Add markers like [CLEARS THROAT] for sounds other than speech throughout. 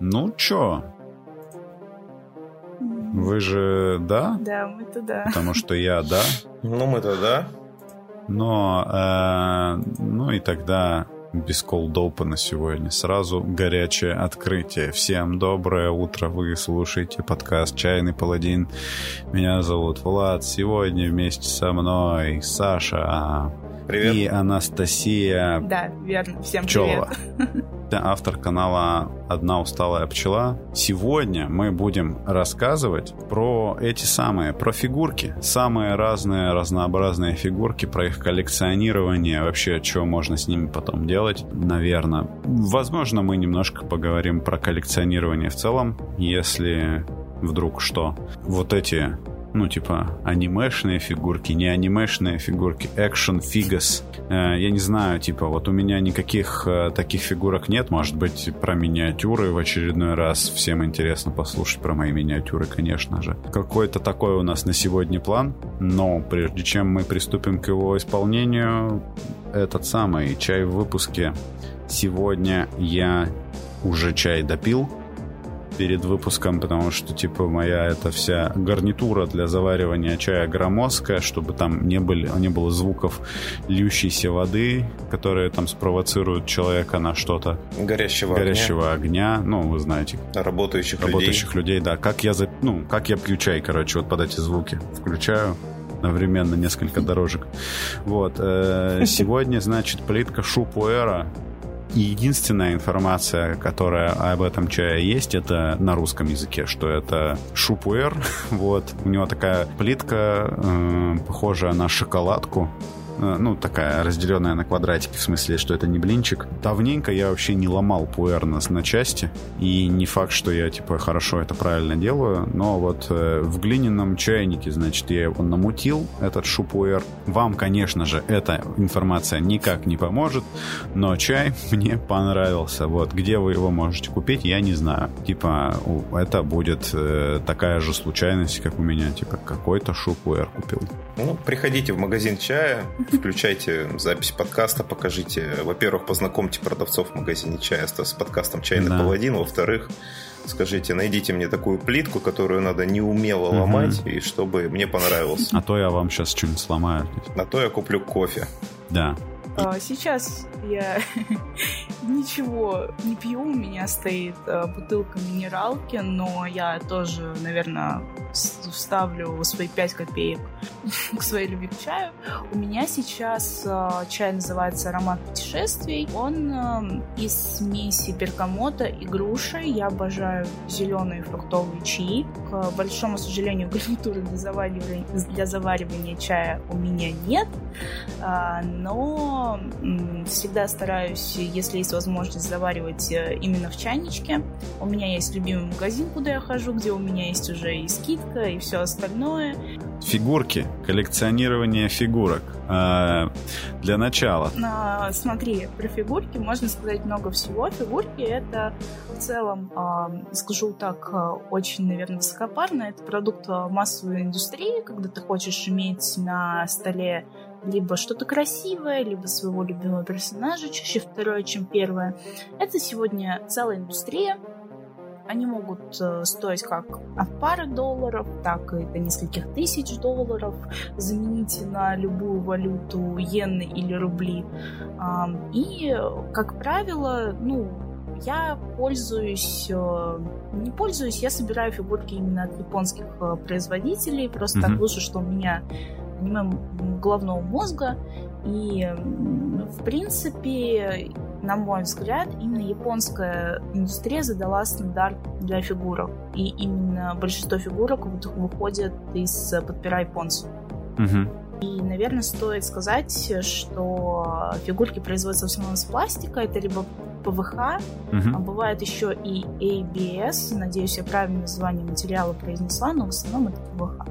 Ну чё? Вы же да? Да, мы-то да. Потому что я да. Ну, мы-то да. Но, э, ну и тогда без колдопа на сегодня. Сразу горячее открытие. Всем доброе утро. Вы слушаете подкаст «Чайный паладин». Меня зовут Влад. Сегодня вместе со мной Саша Привет. и Анастасия Да, верно. Всем Пчелова. привет. [LAUGHS] Автор канала «Одна усталая пчела». Сегодня мы будем рассказывать про эти самые, про фигурки. Самые разные, разнообразные фигурки, про их коллекционирование, вообще, что можно с ними потом делать, наверное. Возможно, мы немножко поговорим про коллекционирование в целом, если вдруг что. Вот эти ну, типа, анимешные фигурки, не анимешные фигурки, экшен фигас. Э, я не знаю, типа, вот у меня никаких э, таких фигурок нет. Может быть, про миниатюры в очередной раз. Всем интересно послушать про мои миниатюры, конечно же. Какой-то такой у нас на сегодня план. Но прежде чем мы приступим к его исполнению, этот самый чай в выпуске. Сегодня я уже чай допил, перед выпуском, потому что, типа, моя эта вся гарнитура для заваривания чая громоздкая, чтобы там не, были, не было звуков льющейся воды, которые там спровоцируют человека на что-то. Горящего, Горящего огня. огня. Ну, вы знаете. Работающих, Работающих людей. людей, да. Как я, за, ну, как я пью чай, короче, вот под эти звуки. Включаю одновременно несколько дорожек. Вот. Э, [LAUGHS] сегодня, значит, плитка Шупуэра и единственная информация, которая об этом чае есть, это на русском языке, что это шупуэр. [LAUGHS] Вот. У него такая плитка, э, похожая на шоколадку ну, такая разделенная на квадратики, в смысле, что это не блинчик. Давненько я вообще не ломал пуэрнос на части, и не факт, что я, типа, хорошо это правильно делаю, но вот э, в глиняном чайнике, значит, я его намутил, этот шупуэр. Вам, конечно же, эта информация никак не поможет, но чай [LAUGHS] мне понравился. Вот, где вы его можете купить, я не знаю. Типа, это будет э, такая же случайность, как у меня, типа, какой-то шупуэр купил. Ну, приходите в магазин чая, включайте запись подкаста, покажите, во-первых, познакомьте продавцов в магазине чая с подкастом «Чайный да. паладин», во-вторых, скажите, найдите мне такую плитку, которую надо неумело угу. ломать, и чтобы мне понравилось. А то я вам сейчас что-нибудь сломаю. На то я куплю кофе. Да. А, сейчас я [LAUGHS] ничего не пью, у меня стоит а, бутылка минералки, но я тоже, наверное, вставлю свои 5 копеек [LAUGHS] к своей любви к чаю. У меня сейчас а, чай называется «Аромат путешествий». Он из смеси бергамота и груши. Я обожаю зеленые фруктовые чаи. К большому сожалению, [LAUGHS] гарнитуры для заваривания, для заваривания чая у меня нет, но всегда стараюсь, если есть возможность, заваривать э, именно в чайничке. У меня есть любимый магазин, куда я хожу, где у меня есть уже и скидка, и все остальное. Фигурки, коллекционирование фигурок. А, для начала. А, смотри, про фигурки можно сказать много всего. Фигурки это в целом, а, скажу так, очень, наверное, высокопарно. Это продукт массовой индустрии, когда ты хочешь иметь на столе либо что-то красивое, либо своего любимого персонажа, чаще второе, чем первое. Это сегодня целая индустрия. Они могут э, стоить как от пары долларов, так и до нескольких тысяч долларов. Замените на любую валюту иены или рубли. И, как правило, ну, я пользуюсь, э, не пользуюсь, я собираю фигурки именно от японских э, производителей. Просто mm-hmm. так вышло, что у меня аниме головного мозга. И, в принципе, на мой взгляд, именно японская индустрия задала стандарт для фигурок. И именно большинство фигурок выходят из подпера японцев. Угу. И, наверное, стоит сказать, что фигурки производятся в основном из пластика. Это либо ПВХ, угу. а бывает еще и ABS. Надеюсь, я правильное название материала произнесла, но в основном это ПВХ.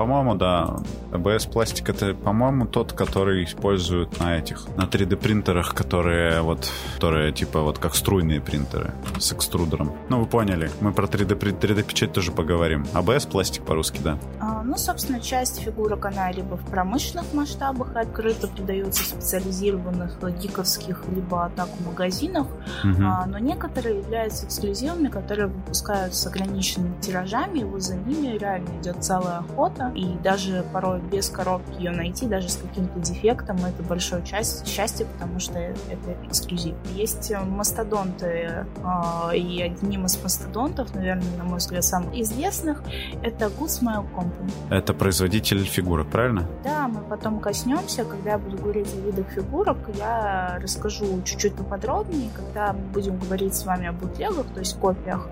По-моему, да. АБС пластик это, по-моему, тот, который используют на этих, на 3D принтерах, которые вот, которые типа вот как струйные принтеры с экструдером. Ну, вы поняли. Мы про 3D, 3D печать тоже поговорим. АБС пластик по-русски, да. А, ну, собственно, часть фигурок, она либо в промышленных масштабах открыто продается в специализированных гиковских, либо так в магазинах, угу. а, но некоторые являются эксклюзивами, которые выпускают с ограниченными тиражами, и вот за ними реально идет целая охота, и даже порой без коробки ее найти, даже с каким-то дефектом, это большое часть, счастье, потому что это эксклюзив. Есть мастодонты, а, и одним из мастодонтов, наверное, на мой взгляд, самых известных, это Good Smile Company. Это производитель фигурок, правильно? Да, мы потом коснемся, когда я буду говорить о видах фигурок, я расскажу чуть-чуть поподробнее, когда мы будем говорить с вами о бутлегах, то есть копиях,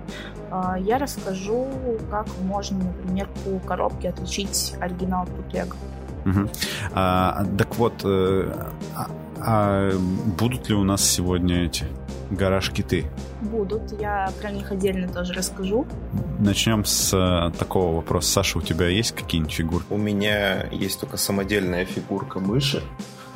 а, я расскажу, как можно, например, по коробке отличить оригинал от бутлега. Угу. А, так вот, э, а, а будут ли у нас сегодня эти гараж-киты? Будут, я про них отдельно тоже расскажу. Начнем с э, такого вопроса. Саша, у тебя есть какие-нибудь фигурки? У меня есть только самодельная фигурка мыши.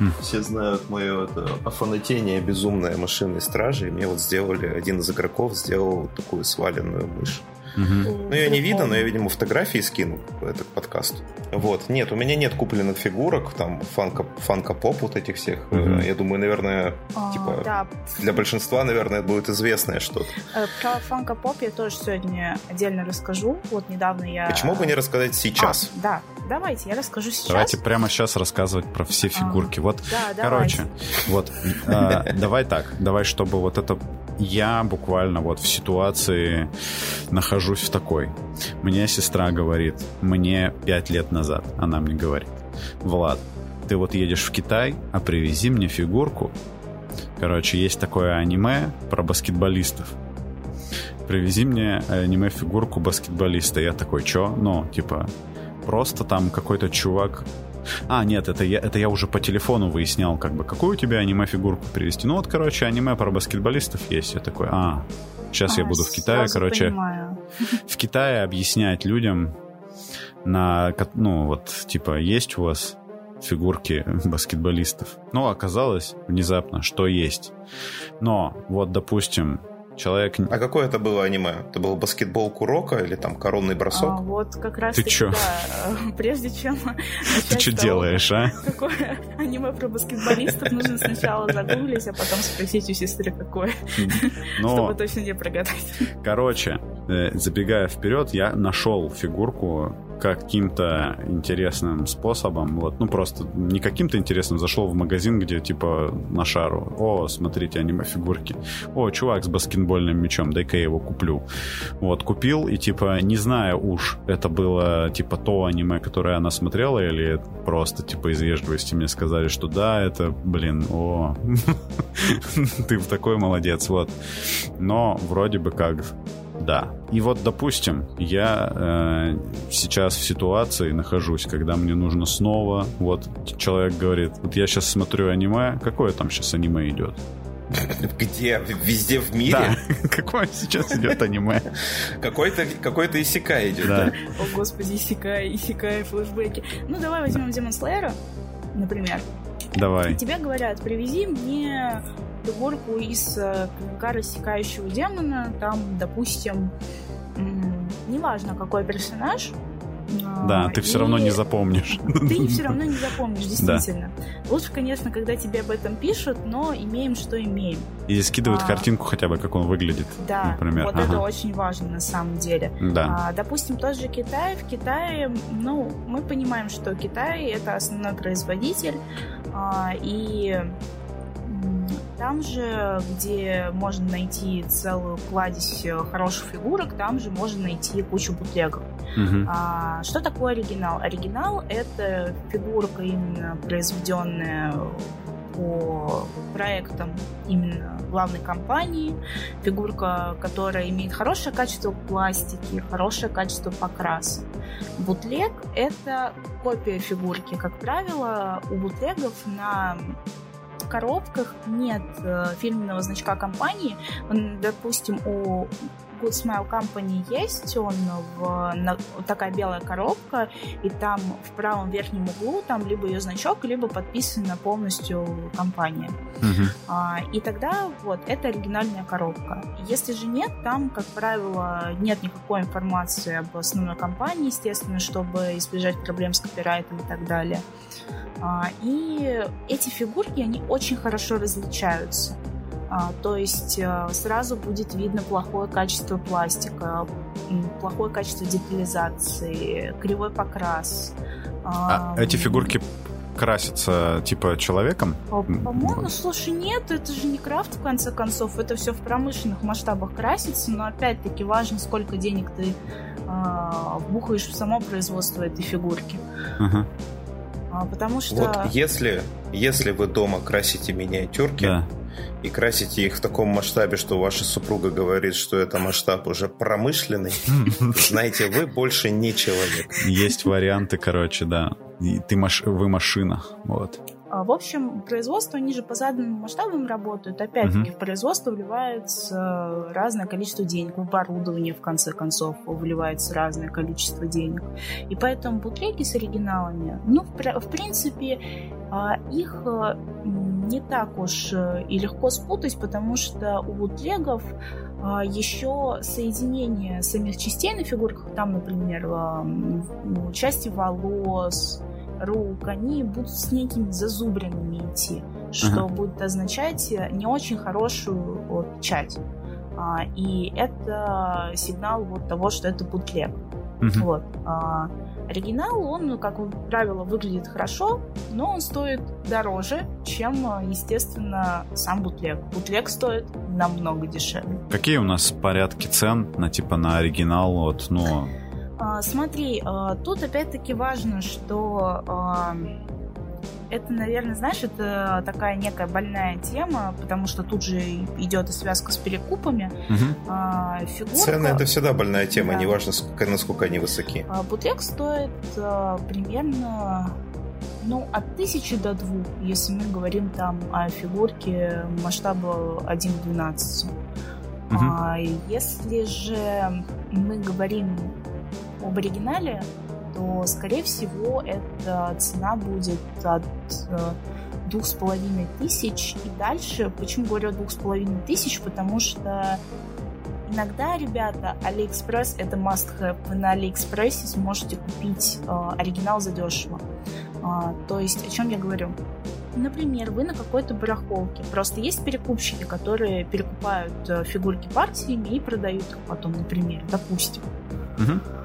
Mm. Все знают мое это офанатение безумное машины стражи. И мне вот сделали, один из игроков сделал такую сваленную мышь. Угу. Ну, ее не видно, но я, видимо, фотографии скину этот подкаст. Вот. Нет, у меня нет купленных фигурок, там, фанка, фанка-поп вот этих всех. Угу. Я думаю, наверное, а, типа, да. для большинства, наверное, это будет известное что-то. Э, про фанка-поп я тоже сегодня отдельно расскажу. Вот недавно я... Почему бы не рассказать сейчас? А, да, давайте, я расскажу сейчас. Давайте прямо сейчас рассказывать про все а, фигурки. А, вот, да, короче, давайте. вот, э, [LAUGHS] давай так, давай, чтобы вот это я буквально вот в ситуации нахожусь в такой. Мне сестра говорит, мне пять лет назад, она мне говорит, Влад, ты вот едешь в Китай, а привези мне фигурку. Короче, есть такое аниме про баскетболистов. Привези мне аниме-фигурку баскетболиста. Я такой, чё? Ну, типа, просто там какой-то чувак а, нет, это я, это я уже по телефону выяснял, как бы, какую у тебя аниме-фигурку привезти. Ну вот, короче, аниме про баскетболистов есть. Я такой, а, сейчас а, я буду в Китае, короче, понимаю. [LAUGHS] в Китае объяснять людям на, ну вот, типа, есть у вас фигурки баскетболистов. Ну, оказалось внезапно, что есть. Но вот, допустим, Человек... А какое это было аниме? Это был баскетбол Курока или там коронный бросок? А, вот как раз Ты чё? Да, [LAUGHS] прежде чем [LAUGHS] Ты что делаешь, а? Какое [LAUGHS] аниме про баскетболистов нужно сначала загуглить, а потом спросить у сестры, какое. Но... Чтобы точно не прогадать. Короче, э, забегая вперед, я нашел фигурку каким-то интересным способом, вот, ну просто не каким-то интересным, зашел в магазин, где типа на шару, о, смотрите, аниме-фигурки, о, чувак с баскетбольным мячом, дай-ка я его куплю. Вот, купил, и типа, не знаю уж, это было типа то аниме, которое она смотрела, или просто типа из вежливости мне сказали, что да, это, блин, о, [LAUGHS] ты такой молодец, вот. Но вроде бы как да. И вот, допустим, я э, сейчас в ситуации нахожусь, когда мне нужно снова, вот человек говорит, вот я сейчас смотрю аниме, какое там сейчас аниме идет? Где? Везде в мире? Да. [LAUGHS] Какое сейчас идет аниме? Какой-то какой-то Исикай идет. Да. О, господи, Исикай, Исикай, флешбеки. Ну, давай возьмем Демон Слэера, например. Давай. И тебе говорят, привези мне фигурку из клинка э, рассекающего демона. Там, допустим, неважно, какой персонаж, да, ты все равно не запомнишь. [LAUGHS] Ты все равно не запомнишь, [LAUGHS] действительно. Да. Лучше, конечно, когда тебе об этом пишут, но имеем, что имеем. И скидывают а, картинку хотя бы, как он выглядит. Да, например. вот ага. это очень важно на самом деле. Да. А, допустим, тот же Китай. В Китае, ну, мы понимаем, что Китай это основной производитель, а, и там же, где можно найти целую кладезь э, хороших фигурок, там же можно найти кучу бутлегов. Угу. А, что такое оригинал? Оригинал — это фигурка именно произведенная по проектам именно главной компании, фигурка, которая имеет хорошее качество пластики, хорошее качество покраса. Бутлег — это копия фигурки. Как правило, у бутлегов на коробках нет э, фирменного значка компании. Допустим, у Good Smile Company есть, он в, на, такая белая коробка, и там в правом верхнем углу там либо ее значок, либо подписана полностью компания. Uh-huh. А, и тогда вот это оригинальная коробка. Если же нет, там, как правило, нет никакой информации об основной компании, естественно, чтобы избежать проблем с копирайтом и так далее. А, и эти фигурки, они очень хорошо различаются. А, то есть э, сразу будет видно плохое качество пластика, плохое качество детализации, кривой покрас. А эти фигурки красятся типа человеком? По-моему, слушай, нет, это же не крафт в конце концов, это все в промышленных масштабах красится, но опять-таки важно, сколько денег ты э, вбухаешь в само производство этой фигурки. Uh-huh. А, потому что... Вот если, если вы дома красите миниатюрки, да и красите их в таком масштабе, что ваша супруга говорит, что это масштаб уже промышленный, [LAUGHS] знаете, вы больше не человек. Есть варианты, короче, да. И ты маш... вы машина, вот. А, в общем, производство, они же по заданным масштабам работают. Опять-таки, uh-huh. в производство вливается разное количество денег. В оборудование, в конце концов, вливается разное количество денег. И поэтому бутлеги с оригиналами, ну, в, в принципе, а, их э, не так уж э, и легко спутать, потому что у бутлегов а, еще соединение самих частей на фигурках, там, например, части волос, рук, они будут с некими зазубринами идти, что uh-huh. будет означать не очень хорошую вот, печать. А, и это сигнал вот того, что это бутлег. Uh-huh. Вот. А, оригинал, он, как правило, выглядит хорошо, но он стоит дороже, чем, естественно, сам бутлег. Бутлег стоит намного дешевле. Какие у нас порядки цен на типа на оригинал? Вот, ну, смотри, а, тут опять-таки важно, что а, это, наверное, знаешь, это такая некая больная тема, потому что тут же идет и связка с перекупами. Угу. Фигурка... Цены это всегда больная тема, да. неважно, сколько, насколько они высоки. Бутлег стоит примерно ну, от тысячи до двух, если мы говорим там о фигурке масштаба 1 к 12. Угу. А если же мы говорим об оригинале, то, скорее всего, эта цена будет от э, двух с половиной тысяч и дальше. Почему говорю двух с половиной тысяч? Потому что иногда, ребята, Алиэкспресс это must have. Вы на Алиэкспрессе сможете купить э, оригинал задешево. Э, то есть, о чем я говорю? Например, вы на какой-то барахолке. Просто есть перекупщики, которые перекупают э, фигурки партиями и продают их потом, например, допустим. Угу.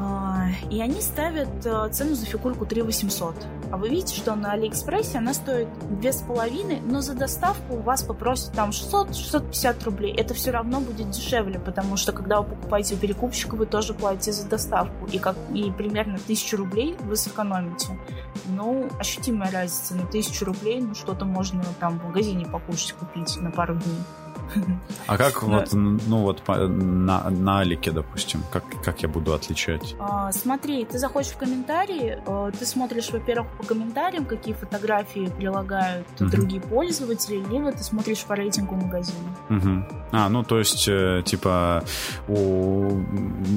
А, и они ставят э, цену за фигурку 3 800. А вы видите, что на Алиэкспрессе она стоит 2,5, но за доставку у вас попросят там 600-650 рублей. Это все равно будет дешевле, потому что когда вы покупаете у перекупщика, вы тоже платите за доставку. И, как, и примерно 1000 рублей вы сэкономите. Ну, ощутимая разница. На 1000 рублей ну, что-то можно там в магазине покушать, купить на пару дней. А как вот, ну вот на, на Алике, допустим, как, как я буду отличать? А, смотри, ты заходишь в комментарии, э, ты смотришь, во-первых, по комментариям, какие фотографии прилагают угу. другие пользователи, либо ты смотришь по рейтингу магазина. Угу. А, ну то есть, э, типа, у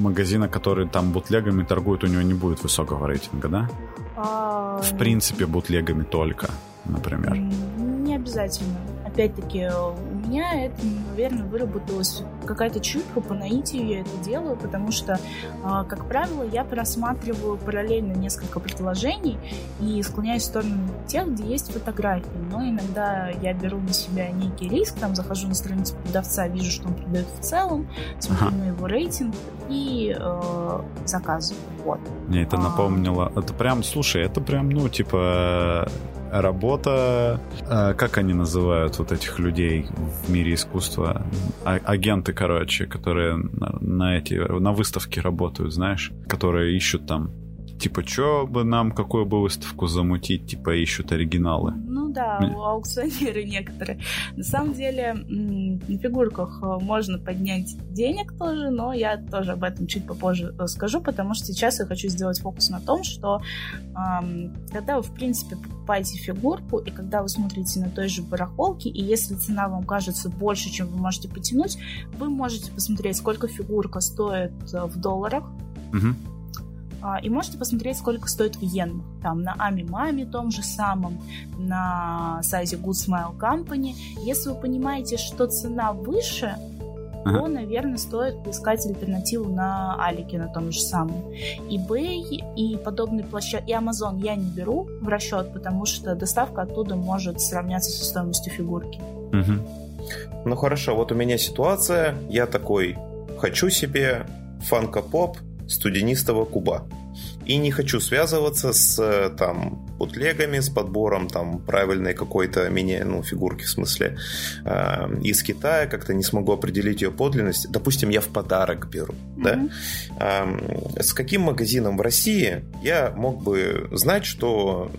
магазина, который там бутлегами торгует, у него не будет высокого рейтинга, да? А... В принципе, бутлегами только, например. Не обязательно опять-таки, у меня это, наверное, выработалась какая-то чутка, по наитию я это делаю, потому что, а, как правило, я просматриваю параллельно несколько предложений и склоняюсь в сторону тех, где есть фотографии. Но иногда я беру на себя некий риск, там захожу на страницу продавца, вижу, что он продает в целом, смотрю ага. на его рейтинг и э, заказываю. Вот. Мне это а. напомнило. Это прям, слушай, это прям, ну, типа работа, э, как они называют вот этих людей в мире искусства? А, агенты, короче, которые на, на эти на выставке работают, знаешь, которые ищут там типа, что бы нам, какую бы выставку замутить, типа, ищут оригиналы. Ну да, у аукционеры некоторые. На самом деле, на фигурках э, можно поднять денег тоже, но я тоже об этом чуть попозже скажу, потому что сейчас я хочу сделать фокус на том, что эм, когда вы, в принципе, покупаете фигурку, и когда вы смотрите на той же барахолке, и если цена вам кажется больше, чем вы можете потянуть, вы можете посмотреть, сколько фигурка стоит в долларах, угу и можете посмотреть, сколько стоит в йен. Там на Ами Мами том же самом, на сайте Good Smile Company. Если вы понимаете, что цена выше, ага. то, наверное, стоит искать альтернативу на Алике на том же самом. eBay и подобные площадки, и Amazon я не беру в расчет, потому что доставка оттуда может сравняться со стоимостью фигурки. Угу. Ну хорошо, вот у меня ситуация, я такой хочу себе фанка-поп студенистого куба. И не хочу связываться с там бутлегами, с подбором там правильной какой-то мини, ну, фигурки в смысле э, из Китая, как-то не смогу определить ее подлинность. Допустим, я в подарок беру, mm-hmm. да? Э, с каким магазином в России я мог бы знать, что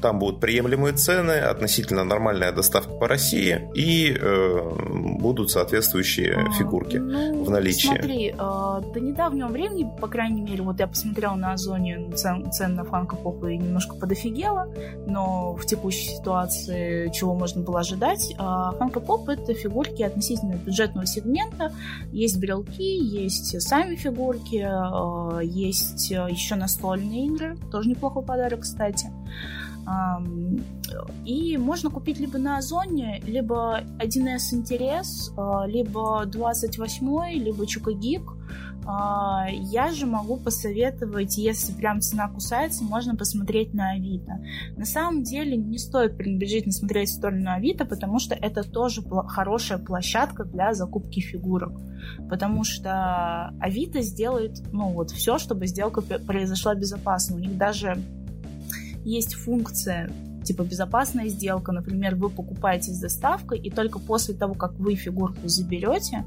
там будут приемлемые цены, относительно нормальная доставка по России и э, будут соответствующие а, фигурки ну, в наличии. Смотри, э, до недавнего времени, по крайней мере, вот я посмотрела на Озоне цен, цен на фанко поп и немножко подофигела, но в текущей ситуации чего можно было ожидать? Э, фанко поп это фигурки относительно бюджетного сегмента. Есть брелки, есть сами фигурки, э, есть еще настольные игры, тоже неплохой подарок, кстати. И можно купить либо на Озоне, либо 1С Интерес, а, либо 28, либо Чукагик. А, я же могу посоветовать, если прям цена кусается, можно посмотреть на Авито. На самом деле не стоит пренебрежительно смотреть в сторону Авито, потому что это тоже хорошая площадка для закупки фигурок. Потому что Авито сделает ну, вот все, чтобы сделка произошла безопасно. У них даже есть функция типа безопасная сделка, например, вы покупаете с доставкой, и только после того, как вы фигурку заберете,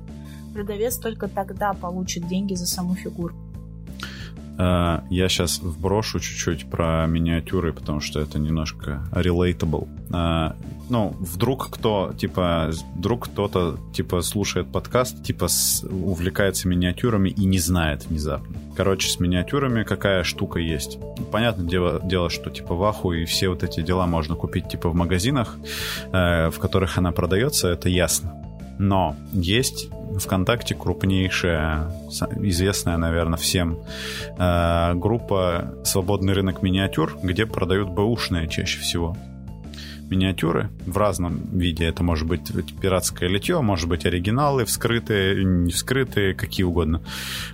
продавец только тогда получит деньги за саму фигурку. Э, я сейчас вброшу чуть-чуть про миниатюры, потому что это немножко relatable. Э, ну, вдруг кто, типа, вдруг кто-то, типа, слушает подкаст, типа, увлекается миниатюрами и не знает внезапно. Короче, с миниатюрами какая штука есть. Понятное дело, дело что, типа, ваху и все вот эти дела можно купить, типа, в магазинах, э, в которых она продается, это ясно. Но есть ВКонтакте крупнейшая, известная, наверное, всем э, группа «Свободный рынок миниатюр», где продают бэушные чаще всего миниатюры в разном виде. Это может быть пиратское литье, может быть оригиналы, вскрытые, не вскрытые, какие угодно.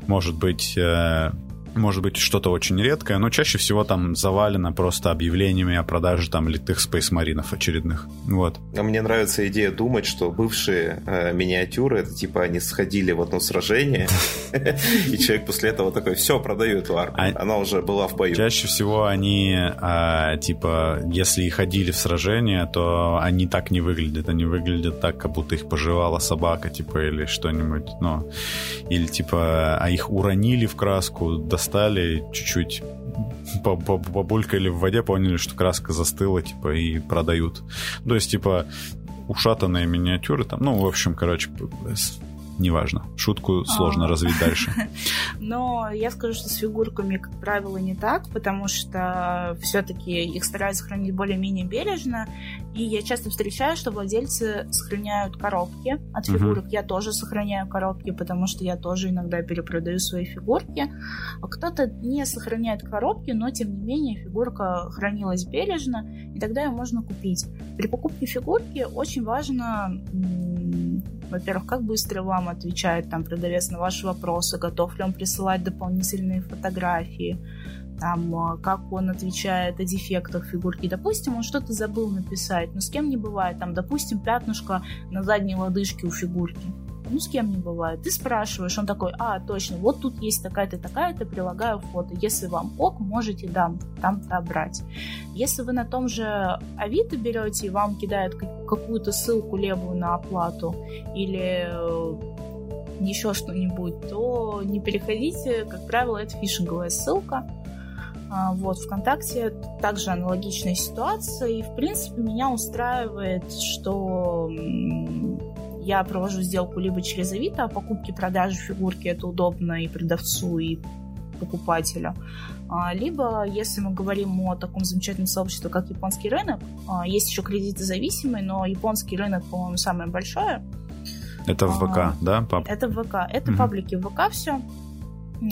Может быть э, может быть что-то очень редкое, но чаще всего там завалено просто объявлениями о продаже там литых спейсмаринов очередных. Вот. А мне нравится идея думать, что бывшие э, миниатюры, это типа они сходили в одно сражение, [LAUGHS] и человек после этого такой, все, продаю эту армию. А Она уже была в бою. Чаще всего они, а, типа, если и ходили в сражение, то они так не выглядят. Они выглядят так, как будто их пожевала собака, типа, или что-нибудь, ну, или типа, а их уронили в краску, достали, чуть-чуть побулькали в воде, поняли, что краска застыла, типа, и продают. То есть, типа, ушатанные миниатюры там, ну, в общем, короче, неважно. Шутку сложно а. развить дальше. [LAUGHS] Но я скажу, что с фигурками, как правило, не так, потому что все-таки их стараются хранить более-менее бережно. И я часто встречаю, что владельцы сохраняют коробки от фигурок. Я тоже сохраняю коробки, потому что я тоже иногда перепродаю свои фигурки. А кто-то не сохраняет коробки, но тем не менее фигурка хранилась бережно, и тогда ее можно купить. При покупке фигурки очень важно во-первых, как быстро вам отвечает там продавец на ваши вопросы, готов ли он присылать дополнительные фотографии, там, а, как он отвечает о дефектах фигурки. Допустим, он что-то забыл написать, но с кем не бывает, там, допустим, пятнышко на задней лодыжке у фигурки ну с кем не бывает. Ты спрашиваешь, он такой, а, точно, вот тут есть такая-то, такая-то, прилагаю фото. Если вам ок, можете там, там-то брать. Если вы на том же Авито берете и вам кидают какую-то ссылку левую на оплату или э, еще что-нибудь, то не переходите, как правило, это фишинговая ссылка. А, вот, ВКонтакте также аналогичная ситуация, и, в принципе, меня устраивает, что я провожу сделку либо через Авито, а покупки, продажи фигурки это удобно и продавцу, и покупателю. А, либо, если мы говорим о таком замечательном сообществе, как японский рынок, а, есть еще кредитозависимый, но японский рынок, по-моему, самое большое. Это в ВК, а, да? Пап? Это в ВК. Это угу. паблики в ВК все.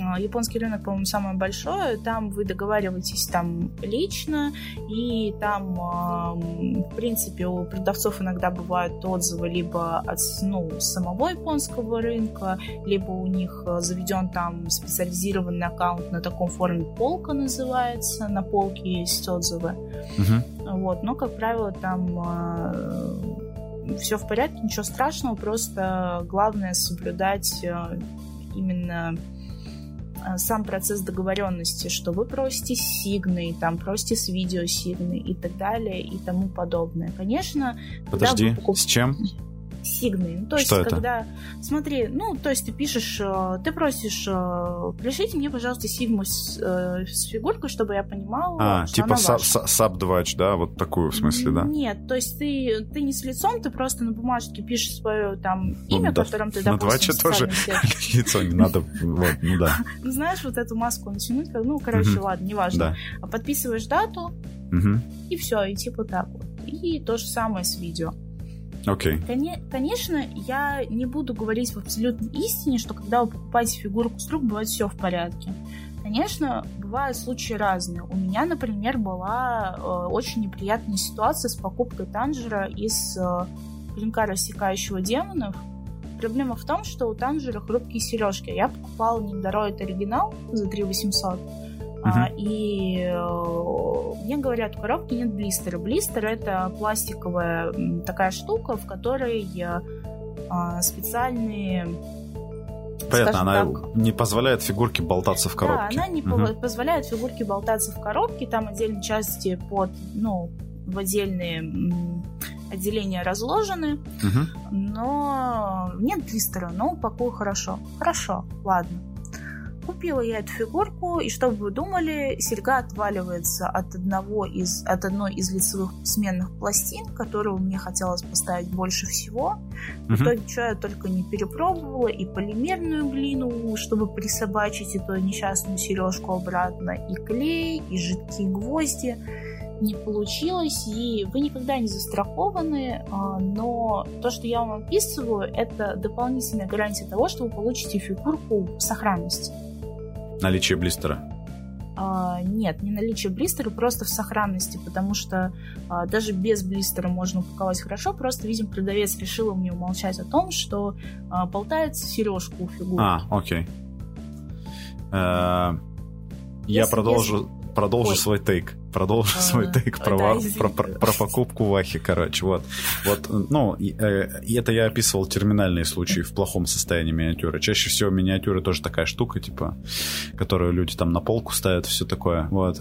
А, японский рынок, по-моему, самый большой. Там вы договариваетесь там лично, и там, в принципе, у продавцов иногда бывают отзывы либо от ну, самого японского рынка, либо у них э, заведен там специализированный аккаунт на таком форуме полка называется, на полке есть отзывы. Угу. Вот, но, как правило, там э, все в порядке, ничего страшного, просто главное соблюдать э, именно Э, сам процесс договоренности, что вы просите сигны, там просите с видео сигны и так далее и тому подобное. Конечно, Подожди, покуп... с чем? Сигны. Ну, то есть, Что когда... Смотри, ну, то есть ты пишешь, э, ты просишь, э, пришлите мне, пожалуйста, сигму с, э, с фигуркой, чтобы я понимала, А, что типа сабдвач, да, вот такую в смысле, да? Нет, то есть ты, ты не с лицом, ты просто на бумажке пишешь свое там ну имя, ну, которым ты, допустим, На тоже [LAUGHS] лицо не надо, вот, ну да. [LAUGHS] Знаешь, вот эту маску натянуть, ну, короче, ладно, неважно. Подписываешь дату, и все, и типа так вот. И то же самое с видео. Okay. Конечно, я не буду говорить в абсолютной истине, что когда вы покупаете фигурку с рук, бывает все в порядке. Конечно, бывают случаи разные. У меня, например, была э, очень неприятная ситуация с покупкой танжера из э, клинка рассекающего демонов. Проблема в том, что у танжера хрупкие сережки. Я покупала недорогой оригинал за 3 800 а, и э, мне говорят, в коробке нет блистера. Блистер это пластиковая такая штука, в которой а, специальные Понятно, она так, не позволяет фигурке болтаться в коробке. Да, она не угу. позволяет фигурке болтаться в коробке. Там отдельные части под, ну, в отдельные отделения разложены. Угу. Но нет блистера, но упакую хорошо. Хорошо, ладно. Купила я эту фигурку, и что бы вы думали, серьга отваливается от одного из, от одной из лицевых сменных пластин, которую мне хотелось поставить больше всего. В итоге, что я только не перепробовала, и полимерную глину, чтобы присобачить эту несчастную сережку обратно, и клей, и жидкие гвозди не получилось, и вы никогда не застрахованы, а, но то, что я вам описываю, это дополнительная гарантия того, что вы получите фигурку в сохранности. Наличие блистера? А, нет, не наличие блистера, просто в сохранности, потому что а, даже без блистера можно упаковать хорошо, просто, видим, продавец решил мне умолчать о том, что а, болтается сережка у фигурки. А, окей. Э, я продолжу, если... продолжу Ой. свой тейк продолжу а, свой тейк про, про, про, про покупку Вахи, короче, вот. Вот, ну, э, это я описывал терминальные случаи в плохом состоянии миниатюры. Чаще всего миниатюры тоже такая штука, типа, которую люди там на полку ставят, все такое, вот.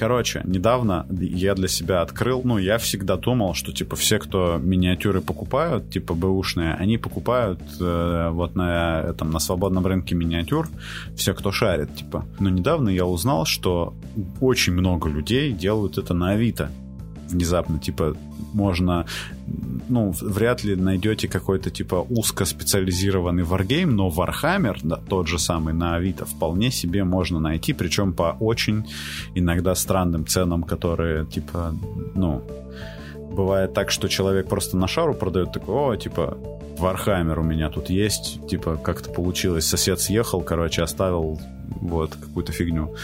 Короче, недавно я для себя открыл, ну, я всегда думал, что, типа, все, кто миниатюры покупают, типа, бэушные, они покупают э, вот на этом, на свободном рынке миниатюр, все, кто шарит, типа. Но недавно я узнал, что очень много людей делают это на Авито внезапно, типа, можно, ну, вряд ли найдете какой-то, типа, узкоспециализированный варгейм, но Warhammer, да, тот же самый на Авито, вполне себе можно найти, причем по очень иногда странным ценам, которые, типа, ну, бывает так, что человек просто на шару продает, такой, о, типа, Warhammer у меня тут есть, типа, как-то получилось, сосед съехал, короче, оставил вот, какую-то фигню.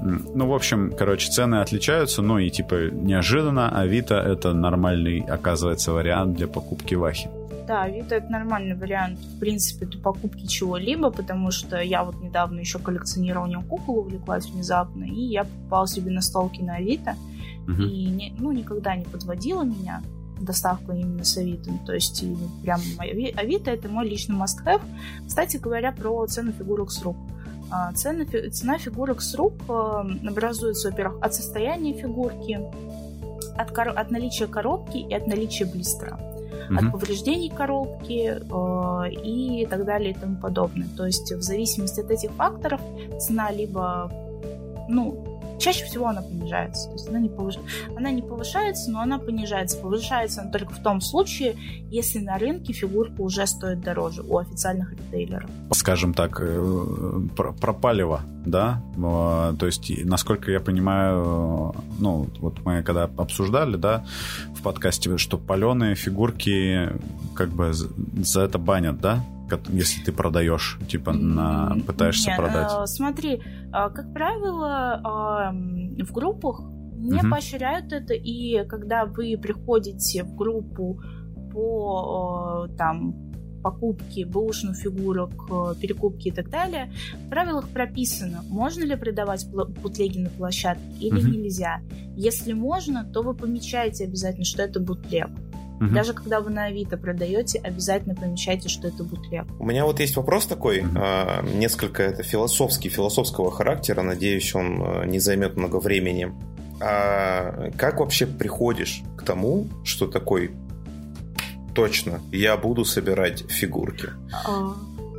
Ну, в общем, короче, цены отличаются, но и, типа, неожиданно Авито — это нормальный, оказывается, вариант для покупки Вахи. Да, Авито это нормальный вариант, в принципе, для покупки чего-либо, потому что я вот недавно еще коллекционированием кукол увлеклась внезапно, и я покупала себе настолки на Авито, угу. и не, ну, никогда не подводила меня доставку именно с Авито. То есть прям Авито это мой личный must-have. Кстати говоря, про цену фигурок с рук. А, цена, цена фигурок с рук э, образуется, во-первых, от состояния фигурки, от, от наличия коробки и от наличия блистера mm от повреждений коробки э, и так далее и тому подобное. То есть в зависимости от этих факторов цена либо ну, чаще всего она понижается. То есть она не, повыш... она не повышается, но она понижается. Повышается она только в том случае, если на рынке фигурка уже стоит дороже у официальных ритейлеров. Скажем так, э, про палево, да? А, то есть, насколько я понимаю, ну, вот мы когда обсуждали, да, в подкасте, что паленые фигурки как бы за это банят, да? Если ты продаешь, типа на пытаешься Нет, продать? Э, смотри, э, как правило, э, в группах не угу. поощряют это, и когда вы приходите в группу по там покупки бэушных фигурок, перекупки и так далее, в правилах прописано, можно ли продавать бутлеги на площадке или угу. нельзя. Если можно, то вы помечаете обязательно, что это бутлег. Угу. Даже когда вы на Авито продаете, обязательно помечайте, что это бутлег. У меня вот есть вопрос такой, угу. э, несколько это философский, философского характера, надеюсь, он э, не займет много времени. А как вообще приходишь к тому, что такой точно я буду собирать фигурки? А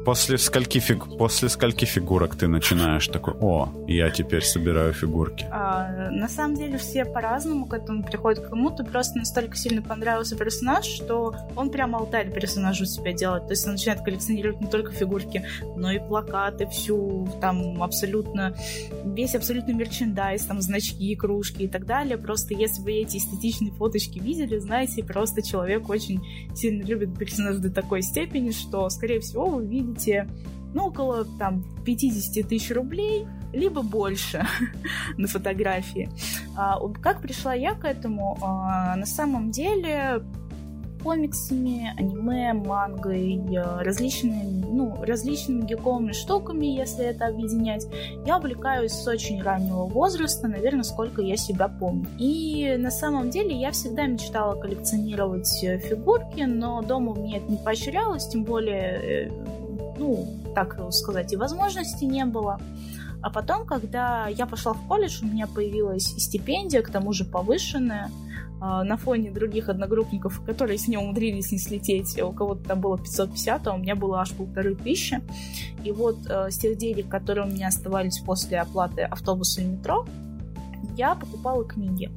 после скольки, фиг... после скольки фигурок ты начинаешь такой, о, я теперь собираю фигурки? А, на самом деле все по-разному к этому приходят. Кому-то просто настолько сильно понравился персонаж, что он прям алтарь персонажу себя делает. То есть он начинает коллекционировать не только фигурки, но и плакаты, всю там абсолютно, весь абсолютно мерчендайз, там значки, кружки и так далее. Просто если вы эти эстетичные фоточки видели, знаете, просто человек очень сильно любит персонажа до такой степени, что, скорее всего, вы видите будете ну, около там 50 тысяч рублей, либо больше [LAUGHS] на фотографии. А, как пришла я к этому? А, на самом деле комиксами, аниме, мангой, различными, ну, различными гиковыми штуками, если это объединять. Я увлекаюсь с очень раннего возраста, наверное, сколько я себя помню. И на самом деле я всегда мечтала коллекционировать э, фигурки, но дома мне это не поощрялось, тем более э, ну, так сказать, и возможности не было. А потом, когда я пошла в колледж, у меня появилась стипендия, к тому же повышенная, а, на фоне других одногруппников, которые с ней умудрились не слететь. У кого-то там было 550, а у меня было аж полторы тысячи. И вот э, с тех денег, которые у меня оставались после оплаты автобуса и метро, я покупала книги.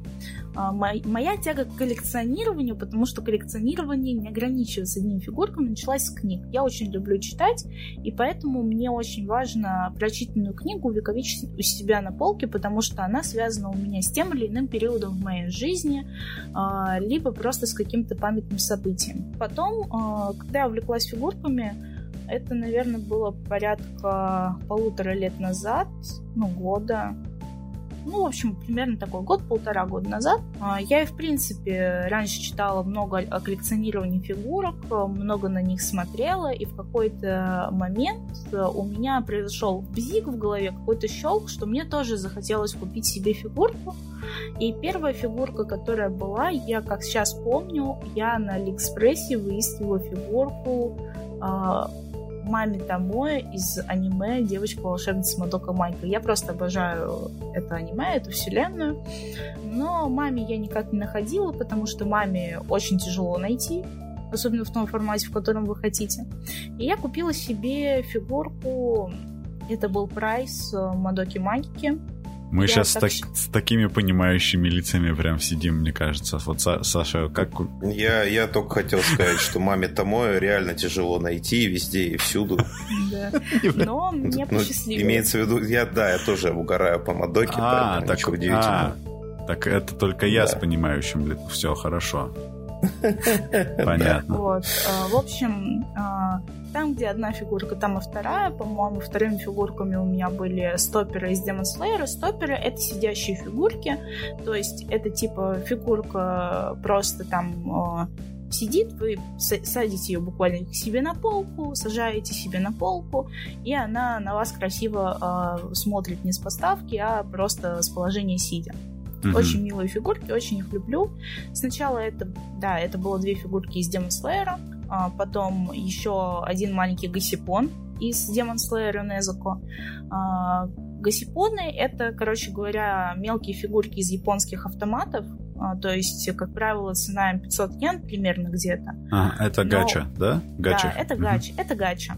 А, моя тяга к коллекционированию, потому что коллекционирование не ограничивается одними фигурками, началась с книг. Я очень люблю читать, и поэтому мне очень важно прочитанную книгу увековечить у себя на полке, потому что она связана у меня с тем или иным периодом в моей жизни, а, либо просто с каким-то памятным событием. Потом, а, когда я увлеклась фигурками, это, наверное, было порядка полутора лет назад, ну, года, ну, в общем, примерно такой год-полтора года назад. А, я, в принципе, раньше читала много о коллекционировании фигурок, много на них смотрела, и в какой-то момент э, у меня произошел бзик в голове, какой-то щелк, что мне тоже захотелось купить себе фигурку. И первая фигурка, которая была, я как сейчас помню, я на Алиэкспрессе выискивала фигурку а, маме Томоэ из аниме «Девочка-волшебница Мадока Майка». Я просто обожаю это аниме, эту вселенную. Но маме я никак не находила, потому что маме очень тяжело найти, особенно в том формате, в котором вы хотите. И я купила себе фигурку, это был прайс Мадоки Магики, мы я сейчас так... так, с такими понимающими лицами прям сидим, мне кажется. Вот Саша, как... Я, я только хотел сказать, что маме Томоэ реально тяжело найти везде и всюду. [LAUGHS] Но мне ну, посчастливилось. Имеется в виду, я, да, я тоже угораю по Мадоке, а, так удивительно. А, так это только я с понимающим лицом. Все хорошо. [LAUGHS] Понятно. Вот. А, в общем, а, там, где одна фигурка, там и вторая. По-моему, вторыми фигурками у меня были стоперы из Demon Slayer. Стоперы — это сидящие фигурки. То есть это типа фигурка просто там э, сидит, вы садите ее буквально к себе на полку, сажаете себе на полку, и она на вас красиво э, смотрит не с поставки, а просто с положения сидя. Mm-hmm. Очень милые фигурки, очень их люблю. Сначала это, да, это было две фигурки из Demon Slayer, а потом еще один маленький гасипон из Demon Slayer Незако. А, гасипоны — это, короче говоря, мелкие фигурки из японских автоматов, а, то есть, как правило, цена им 500 йен примерно где-то. А, это Но... гача, да? Гача. Да, это гача, mm-hmm. это гача.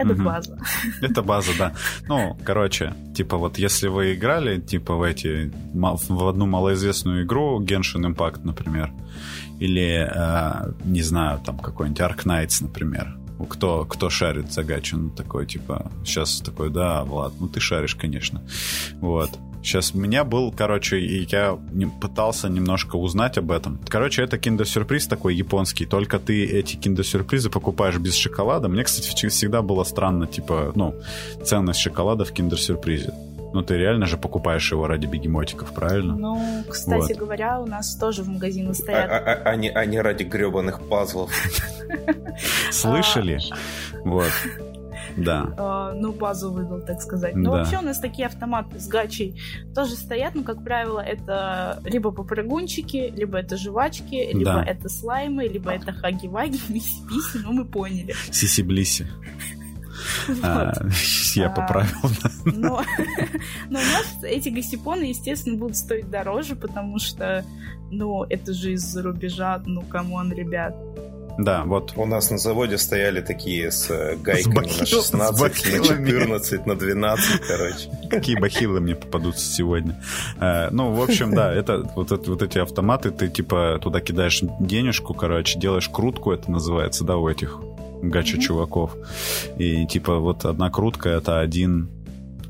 Это угу. база. [LAUGHS] Это база, да. Ну, короче, типа вот если вы играли, типа в эти, в одну малоизвестную игру, Genshin Impact, например, или, э, не знаю, там какой-нибудь Ark Knights, например, кто, кто шарит за гачу, ну, такой, типа, сейчас такой, да, Влад, ну, ты шаришь, конечно. Вот. Сейчас у меня был, короче, и я не, пытался немножко узнать об этом. Короче, это киндер-сюрприз такой японский, только ты эти киндер-сюрпризы покупаешь без шоколада. Мне, кстати, всегда было странно, типа, ну, ценность шоколада в киндер-сюрпризе. Ну, ты реально же покупаешь его ради бегемотиков, правильно? Ну, кстати вот. говоря, у нас тоже в магазинах стоят... А, а, а, не, а не ради гребаных пазлов. Слышали? [LAUGHS] Вот. Да. Э, ну, базу выбил, так сказать. Но да. вообще у нас такие автоматы с гачей тоже стоят, но, как правило, это либо попрыгунчики, либо это жвачки, либо да. это слаймы, либо это хаги-ваги, [LAUGHS] миси-писи, ну, мы поняли. Сиси-блиси. [LAUGHS] А, я а, поправил. Но, [LAUGHS] но у нас эти гачапоны, естественно, будут стоить дороже, потому что, ну, это же из-за рубежа, ну, come on, ребят. Да, вот. У нас на заводе стояли такие с э, гайками бахил, на 16, на 14, на 12, короче. Какие бахилы мне попадутся сегодня. Э, ну, в общем, да, это вот, это вот эти автоматы, ты типа туда кидаешь денежку, короче, делаешь крутку, это называется, да, у этих гача-чуваков. И типа вот одна крутка это один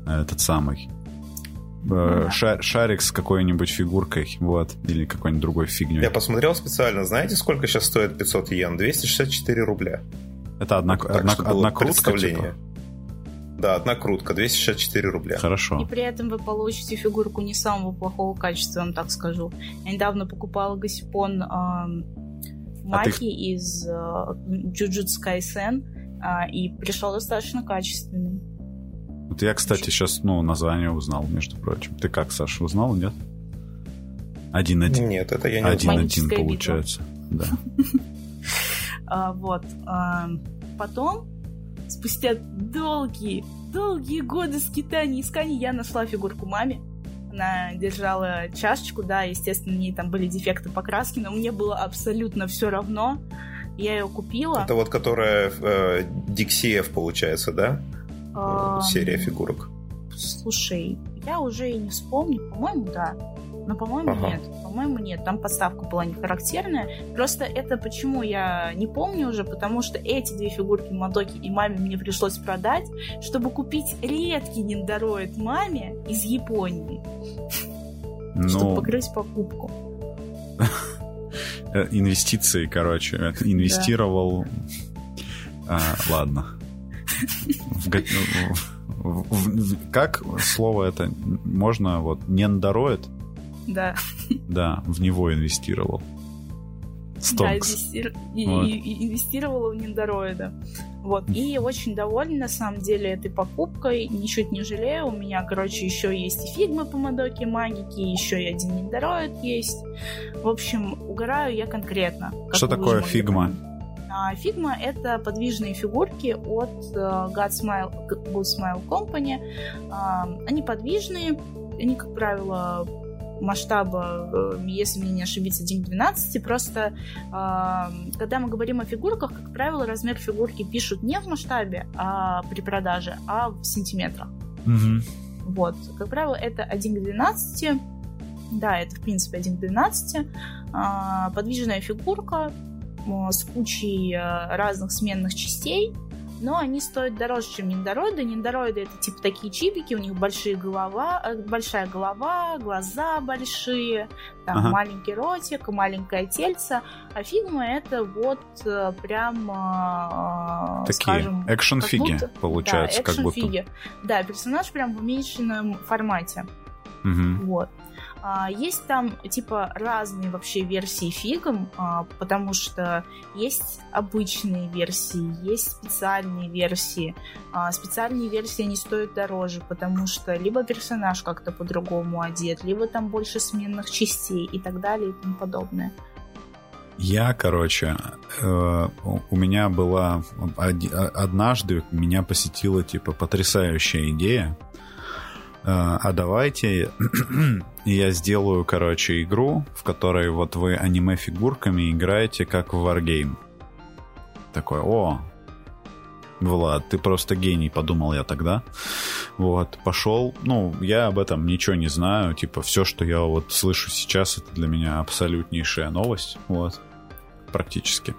э, этот самый Э, шар, шарик с какой-нибудь фигуркой, вот, или какой-нибудь другой фигней. Я посмотрел специально, знаете, сколько сейчас стоит 500 йен? 264 рубля. Это одна, так, одна, одна крутка, типа? Да, одна крутка, 264 рубля. Хорошо. И при этом вы получите фигурку не самого плохого качества, я вам так скажу. Я недавно покупала гасипон э, Маки а ты... из э, Jujutsu Kaisen, э, и пришел достаточно качественный. Вот я, кстати, сейчас, ну, название узнал, между прочим. Ты как, Саша, узнал, нет? Один-один. Нет, это я не Один-один получается. Да. [LAUGHS] А, вот. А, потом, спустя долгие, долгие годы скитаний и исканий, я нашла фигурку маме. Она держала чашечку, да, естественно, в ней там были дефекты покраски, но мне было абсолютно все равно. Я ее купила. Это вот которая э, Диксиев, получается, да? Серия фигурок? Слушай, я уже и не вспомню. По-моему, да. Но, по-моему, ага. нет. По-моему, нет. Там подставка была не характерная. Просто это почему я не помню уже, потому что эти две фигурки Мадоки и маме мне пришлось продать, чтобы купить редкий ниндороид маме из Японии. Ну... Чтобы покрыть покупку. Э, инвестиции, короче. Инвестировал. А, ладно. В, как слово это можно вот нендороид? Да. Да, в него инвестировал. Стонкс. Да, инвестир... вот. инвестировала в нендороида. Вот. И очень довольна, на самом деле, этой покупкой. Ничуть не жалею. У меня, короче, еще есть и фигмы по Мадоке магики, еще и один нендороид есть. В общем, угораю я конкретно. Что такое figma? Понимать. Figma — это подвижные фигурки от э, Good Smile Company. А, они подвижные, они, как правило, масштаба, э, если мне не ошибиться, 1 к 12. Просто а, когда мы говорим о фигурках, как правило, размер фигурки пишут не в масштабе а при продаже, а в сантиметрах. Угу. Вот. Как правило, это 1 к 12. Да, это, в принципе, 1 к 12. Подвижная фигурка, с кучей э, разных сменных частей, но они стоят дороже, чем нендороиды. Нендороиды это типа такие чибики, у них большие голова, э, большая голова, глаза большие, там ага. маленький ротик, маленькое тельце, а figma это вот э, прям, такие скажем, будто, получается, да, как будто. Да, персонаж прям в уменьшенном формате. Угу. Вот. А, есть там, типа, разные вообще версии фигом, а, потому что есть обычные версии, есть специальные версии. А, специальные версии, они стоят дороже, потому что либо персонаж как-то по-другому одет, либо там больше сменных частей и так далее и тому подобное. Я, короче, э, у меня была однажды меня посетила типа потрясающая идея а, а давайте [CLEARS THROAT] я сделаю, короче, игру, в которой вот вы аниме-фигурками играете, как в Wargame. Такой, о, Влад, ты просто гений, подумал я тогда. Вот, пошел. Ну, я об этом ничего не знаю. Типа, все, что я вот слышу сейчас, это для меня абсолютнейшая новость. Вот практически.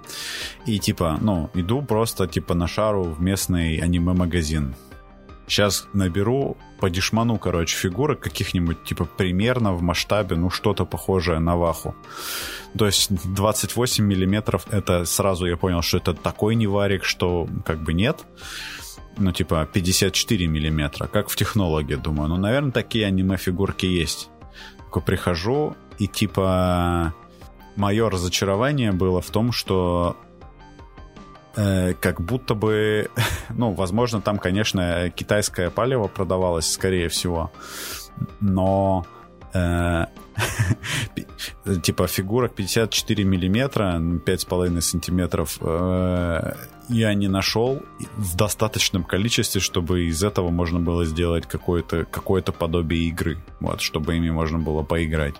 И типа, ну, иду просто типа на шару в местный аниме-магазин. Сейчас наберу по дешману, короче, фигурок каких-нибудь, типа, примерно в масштабе, ну, что-то похожее на ваху. То есть 28 миллиметров, это сразу я понял, что это такой неварик, что как бы нет. Ну, типа, 54 миллиметра, как в технологии, думаю. Ну, наверное, такие аниме-фигурки есть. Только прихожу, и типа мое разочарование было в том, что как будто бы, [LAUGHS] ну, возможно, там, конечно, китайское палево продавалось, скорее всего, но э, [LAUGHS] типа фигурок 54 миллиметра, 5,5 сантиметров э, я не нашел в достаточном количестве, чтобы из этого можно было сделать какое-то какое подобие игры, вот, чтобы ими можно было поиграть.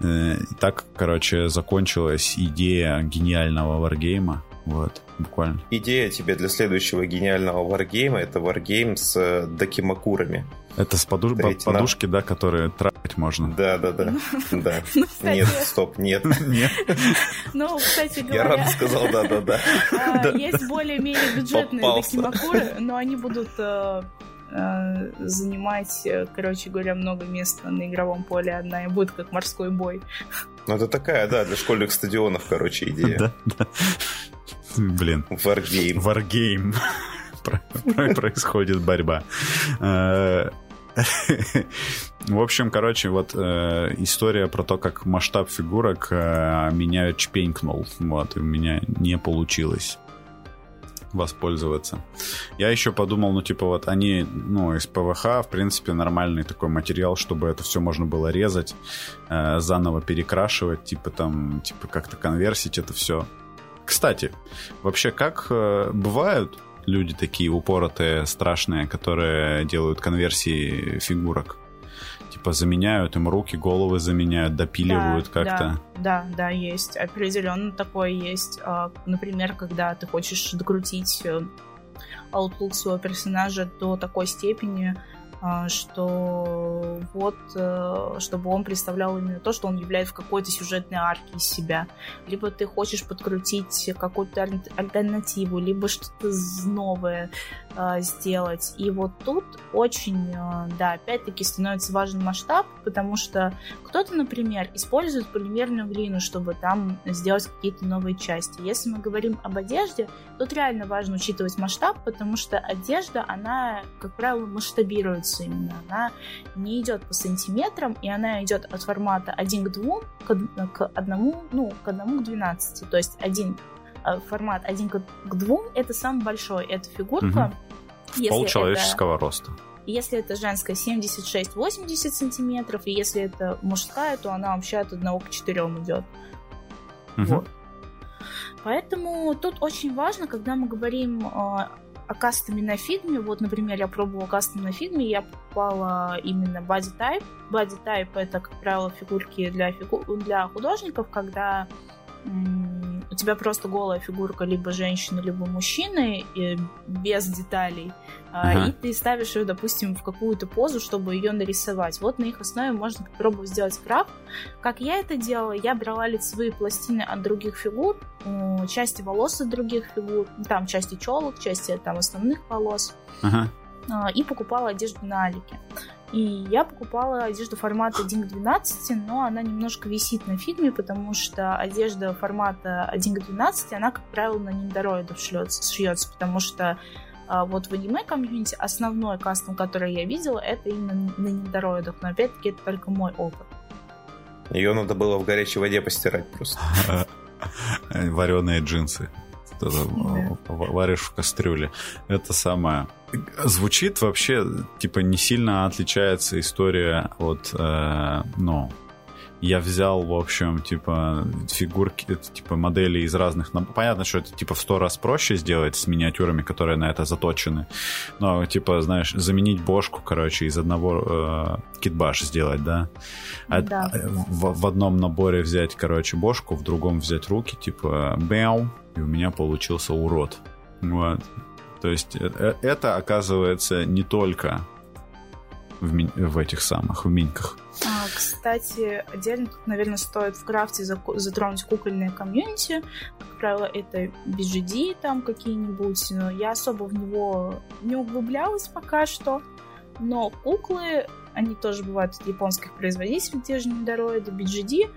Э, так, короче, закончилась идея гениального варгейма. Вот, буквально. Идея тебе для следующего гениального варгейма это варгейм с э, дакимакурами. Это с поду... подушки, да, которые трахать можно. Да, да, да. [LAUGHS] да. Ну, нет, стоп, нет. [LAUGHS] Нет. [LAUGHS] Ну, кстати говоря... Я рано сказал да, да, да. Есть более-менее бюджетные дакимакуры, но они будут э, э, занимать, короче говоря, много места на игровом поле одна и будет как морской бой. Ну, это такая, да, для школьных стадионов, короче, идея. Да, да. Блин. Wargame. Wargame. [LAUGHS] Происходит борьба. Э, в общем, короче, вот э, история про то, как масштаб фигурок э, меня чпенькнул. Вот, и у меня не получилось воспользоваться. Я еще подумал, ну, типа, вот они, ну, из ПВХ, в принципе, нормальный такой материал, чтобы это все можно было резать, э, заново перекрашивать, типа, там, типа, как-то конверсить это все. Кстати, вообще как э, бывают люди такие упоротые, страшные, которые делают конверсии фигурок? Типа заменяют им руки, головы заменяют, допиливают да, как-то. Да, да, да, есть. Определенно такое есть. А, например, когда ты хочешь докрутить Outlook э, своего персонажа до такой степени, что вот, э, чтобы он представлял именно то, что он является в какой-то сюжетной арке из себя. Либо ты хочешь подкрутить какую-то альтернативу, либо что-то новое э, сделать. И вот тут очень, э, да, опять-таки становится важен масштаб, потому что кто-то, например, использует полимерную глину, чтобы там сделать какие-то новые части. Если мы говорим об одежде, тут реально важно учитывать масштаб, потому что одежда, она, как правило, масштабируется именно. Она не идет по сантиметрам, и она идет от формата 1 к 2 к, к 1, ну, к 1 к 12. То есть один э, формат 1 к 2 это самый большой. Это фигурка. Угу. Пол человеческого это... роста. Если это женская 76-80 сантиметров, и если это мужская, то она вообще от 1 к 4 идет. Угу. Вот. Поэтому тут очень важно, когда мы говорим э, а кастами на фильме, вот, например, я пробовала кастом на фильме, я покупала именно body type. Body type это, как правило, фигурки для, фигу... для художников, когда у тебя просто голая фигурка либо женщины, либо мужчины, и без деталей, uh-huh. и ты ставишь ее, допустим, в какую-то позу, чтобы ее нарисовать. Вот на их основе можно попробовать сделать крафт. Как я это делала, я брала лицевые пластины от других фигур, части волос от других фигур, там части челок, части там основных волос, uh-huh. и покупала одежду на Алике. И я покупала одежду формата 1 к 12, но она немножко висит на фильме, потому что одежда формата 1 к 12, она, как правило, на ниндороидов шьется, шьется потому что а, вот в аниме комьюнити основной кастом, который я видела, это именно на ниндороидах, но опять-таки это только мой опыт. Ее надо было в горячей воде постирать просто. [LAUGHS] Вареные джинсы варишь в кастрюле. Это самое. Звучит вообще, типа, не сильно отличается история от, э, ну, я взял, в общем, типа, фигурки, типа, модели из разных... Понятно, что это, типа, в сто раз проще сделать с миниатюрами, которые на это заточены. Но, типа, знаешь, заменить бошку, короче, из одного э, китбаш сделать, да? А, да. В, в одном наборе взять, короче, бошку, в другом взять руки, типа, бэу, и у меня получился урод. Вот. То есть это оказывается не только в, ми- в этих самых, в миньках. А, кстати, отдельно тут, наверное, стоит в крафте затронуть кукольные комьюнити. Как правило, это BGD там какие-нибудь. Я особо в него не углублялась пока что. Но куклы, они тоже бывают от японских производителей, те же недороиды, BGD.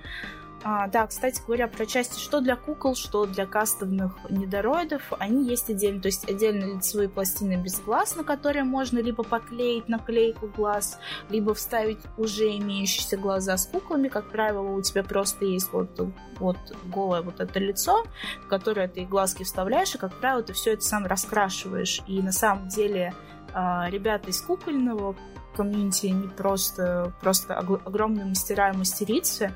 А, да, кстати говоря, про части что для кукол, что для кастомных недороидов, они есть отдельно. То есть отдельно лицевые пластины без глаз, на которые можно либо поклеить наклейку глаз, либо вставить уже имеющиеся глаза с куклами. Как правило, у тебя просто есть вот, вот голое вот это лицо, в которое ты глазки вставляешь, и, как правило, ты все это сам раскрашиваешь. И на самом деле а, ребята из кукольного комьюнити, они просто, просто огромные мастера и мастерицы,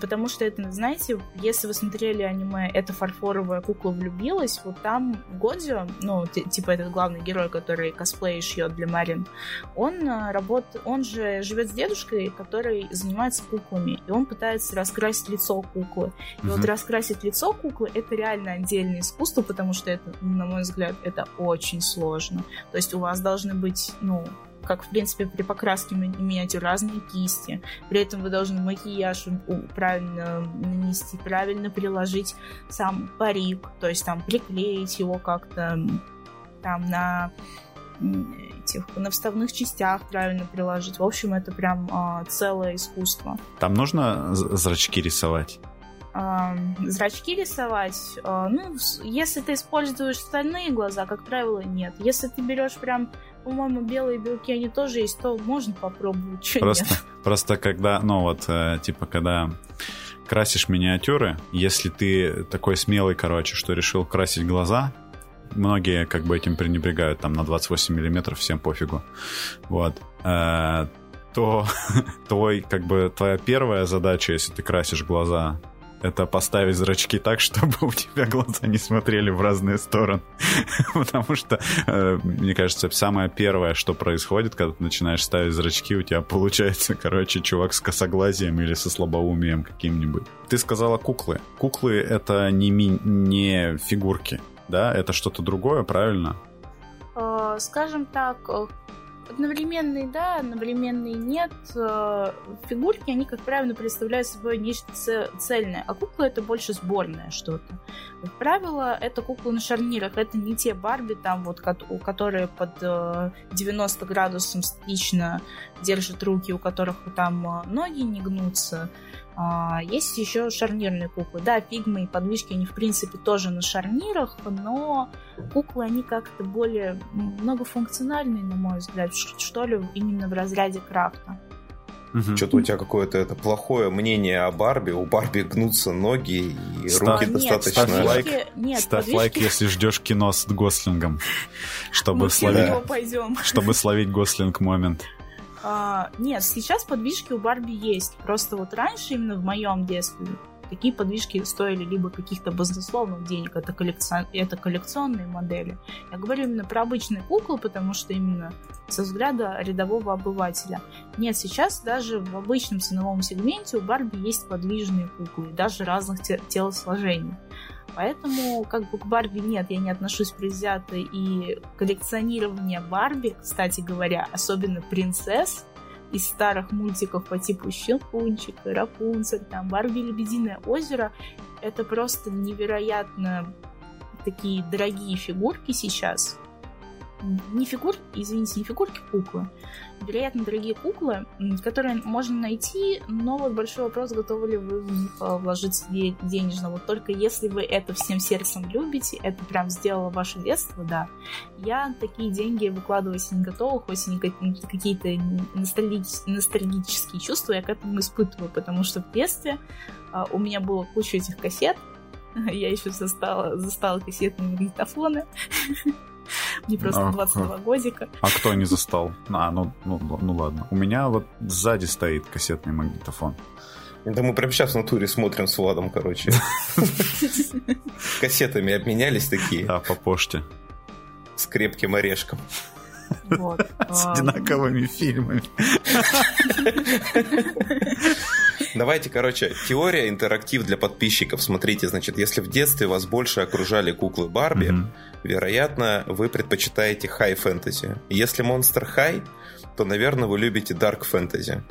потому что это, знаете, если вы смотрели аниме «Эта фарфоровая кукла влюбилась», вот там Годзио, ну, типа этот главный герой, который косплей шьет для Марин, он э, работает, он же живет с дедушкой, который занимается куклами, и он пытается раскрасить лицо куклы. И угу. вот раскрасить лицо куклы — это реально отдельное искусство, потому что это, на мой взгляд, это очень сложно. То есть у вас должны быть, ну, как, в принципе, при покраске миниатюр разные кисти. При этом вы должны макияж правильно нанести, правильно приложить сам парик, то есть там приклеить его как-то там на этих на вставных частях правильно приложить. В общем, это прям э, целое искусство. Там нужно зрачки рисовать? Зрачки рисовать, э, ну, если ты используешь стальные глаза, как правило, нет. Если ты берешь прям по-моему, белые белки, они тоже есть, то можно попробовать, что просто, нет. Просто когда, ну вот, э, типа, когда красишь миниатюры, если ты такой смелый, короче, что решил красить глаза, многие как бы этим пренебрегают, там на 28 миллиметров всем пофигу, вот, э, то [LAUGHS] твой, как бы, твоя первая задача, если ты красишь глаза, это поставить зрачки так, чтобы [LAUGHS] у тебя глаза не смотрели в разные стороны. [LAUGHS] Потому что, э, мне кажется, самое первое, что происходит, когда ты начинаешь ставить зрачки, у тебя получается, [LAUGHS] короче, чувак с косоглазием или со слабоумием каким-нибудь. Ты сказала куклы. Куклы — это не, ми- не фигурки, да? Это что-то другое, правильно? Э, скажем так, Одновременные да, одновременные нет. Э, фигурки, они, как правило, представляют собой нечто цельное, а кукла это больше сборное что-то. Как правило, это куклы на шарнирах, это не те Барби, там вот, которые под 90 э, градусом статично держат руки, у которых там э, ноги не гнутся. А, есть еще шарнирные куклы. Да, фигмы и подвижки, они, в принципе, тоже на шарнирах, но куклы, они как-то более многофункциональные, на мой взгляд, что ли, именно в разряде крафта. Угу. Что-то у тебя какое-то это плохое мнение о Барби. У Барби гнутся ноги и Ставь, руки нет, достаточно. Ставь лайк, нет, ставь подвижки... лайк, если ждешь кино с Гослингом, [LAUGHS] чтобы словить, чтобы словить Гослинг момент. А, нет, сейчас подвижки у Барби есть. Просто вот раньше, именно в моем детстве, такие подвижки стоили либо каких-то баснословных денег, это, коллекцион... это коллекционные модели. Я говорю именно про обычные куклы, потому что именно со взгляда рядового обывателя. Нет, сейчас даже в обычном ценовом сегменте у Барби есть подвижные куклы, даже разных те- телосложений. Поэтому как бы к Барби нет, я не отношусь предвзято. И коллекционирование Барби, кстати говоря, особенно принцесс, из старых мультиков по типу Щелкунчика, Рапунцель, там, Барби Лебединое озеро, это просто невероятно такие дорогие фигурки сейчас не фигурки, извините, не фигурки, куклы. Вероятно, дорогие куклы, которые можно найти, но вот большой вопрос, готовы ли вы в них э, вложить денежно. Вот только если вы это всем сердцем любите, это прям сделало ваше детство, да. Я такие деньги выкладывать не готова, хоть и какие-то ностальгические чувства я к этому испытываю, потому что в детстве э, у меня было куча этих кассет, [LAUGHS] я еще застала, застала кассетные магнитофоны. [LAUGHS] Мне просто а, 22 годика. А кто не застал? А, ну, ну, ну ладно. У меня вот сзади стоит кассетный магнитофон. Это мы прямо сейчас в натуре смотрим с Владом, короче. [LAUGHS] Кассетами обменялись такие. Да, по почте. С крепким орешком. Вот. С одинаковыми фильмами. Давайте, короче, теория интерактив для подписчиков. Смотрите, значит, если в детстве вас больше окружали куклы Барби, mm-hmm. Вероятно, вы предпочитаете хай-фэнтези. Если монстр хай, то, наверное, вы любите дарк фэнтези.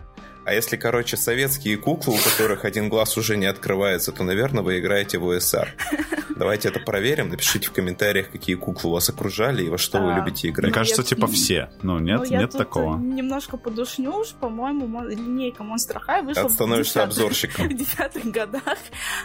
А если, короче, советские куклы, у которых один глаз уже не открывается, то, наверное, вы играете в УСР. Давайте это проверим. Напишите в комментариях, какие куклы вас окружали и во что а, вы любите играть. Мне кажется, я... типа все. Ну, нет, ну, нет такого. немножко подушню уж, по-моему, линейка Monster High вышла становишься обзорщиком. [LAUGHS] в десятых годах.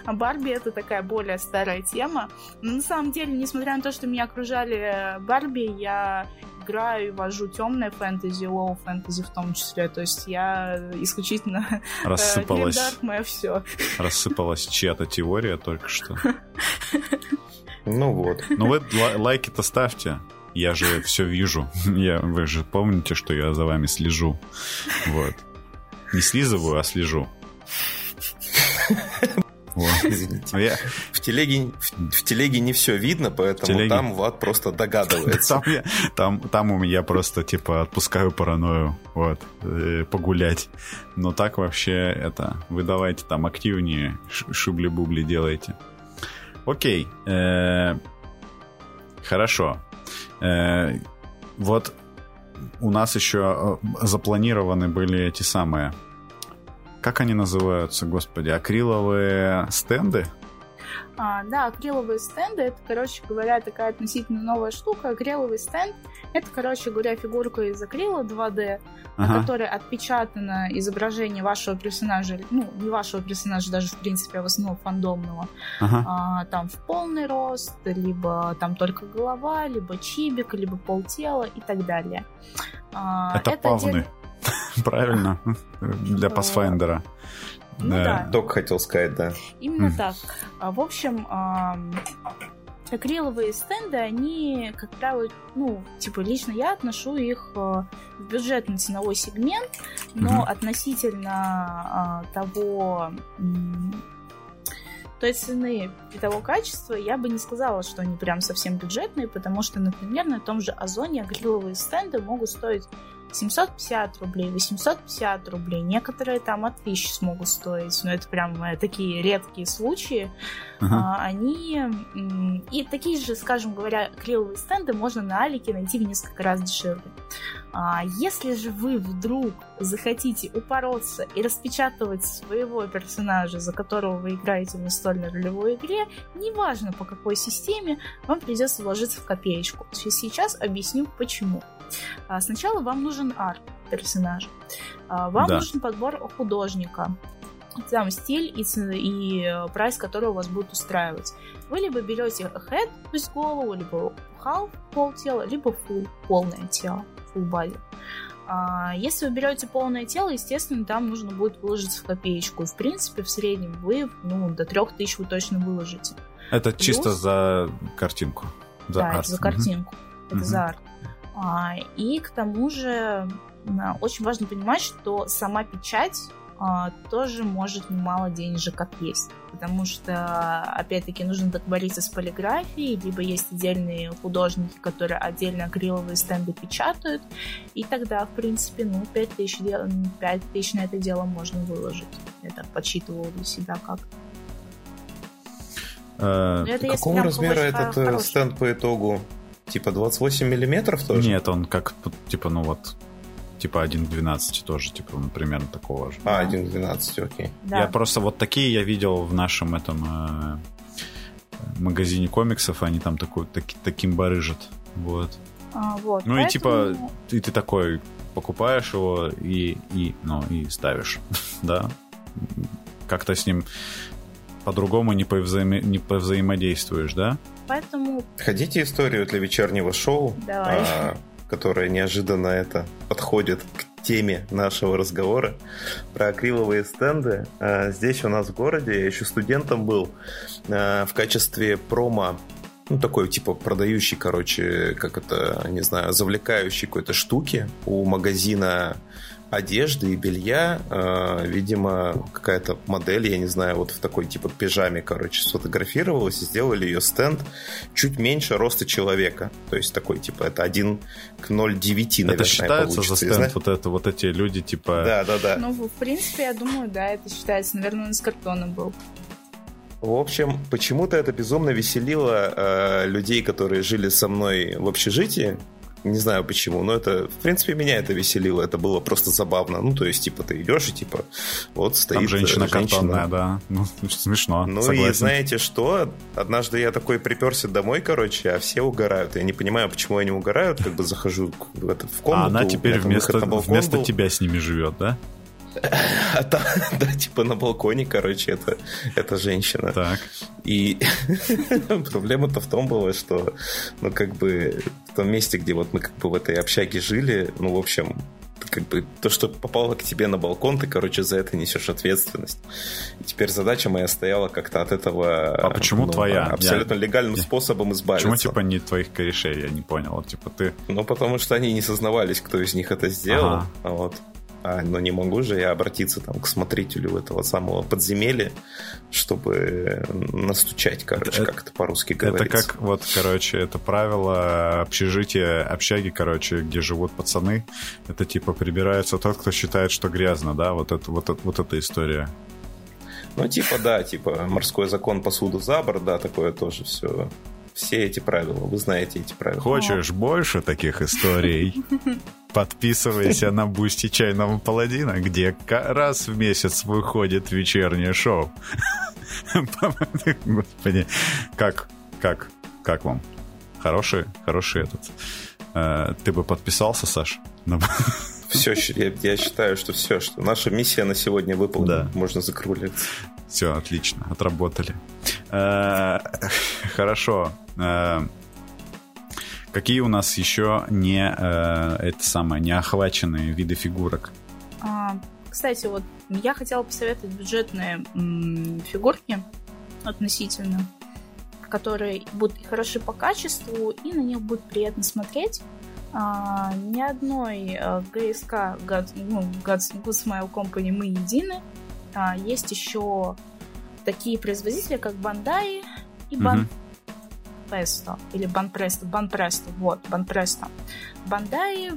А Барби это такая более старая тема. Но на самом деле, несмотря на то, что меня окружали Барби, я играю и вожу темное фэнтези, low фэнтези в том числе. То есть я исключительно э, рассыпалась. Dark мое все. Рассыпалась чья-то теория только что. Ну вот. Ну вы лайки-то ставьте. Я же все вижу. [LAUGHS] Я, вы же помните, что я за вами слежу. Вот. Не слизываю, а слежу. [LAUGHS] Извините. Я... В, телеге, в, в телеге не все видно, поэтому телеге... там Влад просто догадывается. [LAUGHS] Там, я, там, просто, типа, отпускаю паранойю, вот, э, погулять. Но так вообще это... Вы давайте там активнее шибли-бубли делайте. Окей. Э, хорошо. Э, вот у нас еще запланированы были эти самые как они называются, господи, акриловые стенды? А, да, акриловые стенды это, короче говоря, такая относительно новая штука. Акриловый стенд это, короче говоря, фигурка из акрила 2D, ага. на которой отпечатано изображение вашего персонажа, ну, не вашего персонажа, даже в принципе, а в основном фандомного. Ага. А, там в полный рост, либо там только голова, либо чибик, либо полтела и так далее. А, это, это павны. Отдель... [LAUGHS] Правильно? Для Pathfinder. Ну, да. Док хотел сказать, да. Именно так. А, в общем, акриловые стенды, они, как правило, ну, типа, лично я отношу их а, в бюджетный ценовой сегмент, но относительно а, того той цены и того качества я бы не сказала, что они прям совсем бюджетные, потому что, например, на том же Озоне акриловые стенды могут стоить 750 рублей, 850 рублей. Некоторые там от тысячи смогут стоить, но это прям э, такие редкие случаи. Uh-huh. А, они... И такие же, скажем говоря, акриловые стенды можно на Алике найти в несколько раз дешевле. А, если же вы вдруг захотите упороться и распечатывать своего персонажа, за которого вы играете в настольной ролевой игре, неважно по какой системе, вам придется вложиться в копеечку. Сейчас объясню почему. А, сначала вам нужен арт персонажа. Вам да. нужен подбор художника. Там стиль и, и э, прайс, который у вас будет устраивать. Вы либо берете head, то есть голову, либо half, пол тела, либо full, полное тело, full body. А, если вы берете полное тело, естественно, там нужно будет выложиться в копеечку. В принципе, в среднем вы ну, до 3000 вы точно выложите. Это Плюс... чисто за картинку. За да, арт. это за картинку. Угу. Это угу. за арт. А, и к тому же очень важно понимать, что сама печать а, тоже может немало денежек есть. Потому что, опять-таки, нужно договориться с полиграфией, либо есть отдельные художники, которые отдельно акриловые стенды печатают, и тогда, в принципе, ну, 5 тысяч, 5 тысяч на это дело можно выложить. Я так подсчитывала для себя как. Э, какого размера этот э, хороший. стенд по итогу? Типа 28 миллиметров тоже? Нет, он как, типа, ну вот, типа 1 к 12 тоже, типа, ну, примерно такого же. А, 1 к 12, окей. Да. Я просто вот такие я видел в нашем этом э, магазине комиксов, они там такой, таки, таким барыжат, вот. А, вот. Ну поэтому... и типа, и ты такой покупаешь его и, и, ну, и ставишь, [LAUGHS] да? Как-то с ним по-другому не, повзаимо... не повзаимодействуешь, да? Поэтому... Хотите историю для вечернего шоу? Давай. А, которая неожиданно это подходит к теме нашего разговора про акриловые стенды. А, здесь у нас в городе, я еще студентом был, а, в качестве промо ну, такой, типа, продающий, короче, как это, не знаю, завлекающий какой-то штуки у магазина одежды и белья, э, видимо, какая-то модель, я не знаю, вот в такой типа пижаме, короче, сфотографировалась и сделали ее стенд чуть меньше роста человека. То есть такой, типа, это 1 к 0,9, наверное, Это считается получится. за стенд вот это, вот эти люди, типа... Да, да, да. Ну, в принципе, я думаю, да, это считается. Наверное, он из картона был. В общем, почему-то это безумно веселило э, людей, которые жили со мной в общежитии. Не знаю почему, но это, в принципе, меня это веселило. Это было просто забавно. Ну, то есть, типа, ты идешь и, типа, вот стоит Там женщина, э, женщина. картонная, да. Ну, [LAUGHS] смешно, Ну согласен. и знаете что? Однажды я такой приперся домой, короче, а все угорают. Я не понимаю, почему они угорают. Как бы захожу в, этот, в комнату. А она теперь вместо, вместо был. тебя с ними живет, да? А там, [LAUGHS] да, типа на балконе, короче, это, это женщина. Так. И [LAUGHS] проблема-то в том была, что, ну, как бы, в том месте, где вот мы как бы в этой общаге жили, ну, в общем, как бы то, что попало к тебе на балкон, ты, короче, за это несешь ответственность. И теперь задача моя стояла как-то от этого... А почему ну, твоя? Абсолютно Я- легальным способом избавиться. Почему, типа, не твоих корешей? Я не понял. Вот, типа, ты... Ну, потому что они не сознавались, кто из них это сделал. Ага. А вот. А, но не могу же я обратиться там к смотрителю этого самого подземелья, чтобы настучать, короче, Это- как это по-русски Это говорится. как, вот, короче, это правило общежития, общаги, короче, где живут пацаны. Это, типа, прибирается тот, кто считает, что грязно, да? Вот, это, вот, это, вот эта история. Ну, типа, да, типа, морской закон посуду за борт, да, такое тоже все. Все эти правила, вы знаете эти правила. Хочешь больше таких историй? [LAUGHS] Подписывайся на Бусти Чайного Паладина, где раз в месяц выходит вечернее шоу. [LAUGHS] Господи, как, как, как вам? Хороший, хороший этот. Э, Ты бы подписался, Саш? [LAUGHS] Все, я, я считаю, что все, что наша миссия на сегодня выполнена, Да. можно закругляться. Все, отлично, отработали. Э, [LAUGHS] Хорошо. Какие у нас еще не э, это самое не охваченные виды фигурок? А, кстати, вот я хотела посоветовать бюджетные м, фигурки относительно, которые будут хороши по качеству, и на них будет приятно смотреть. А, ни одной э, ГСК, God, ну, God's Good Smile Company мы едины. А, есть еще такие производители, как Bandai и Ban Мгм. Presto, или Banpresto, Banpresto, вот. Bandai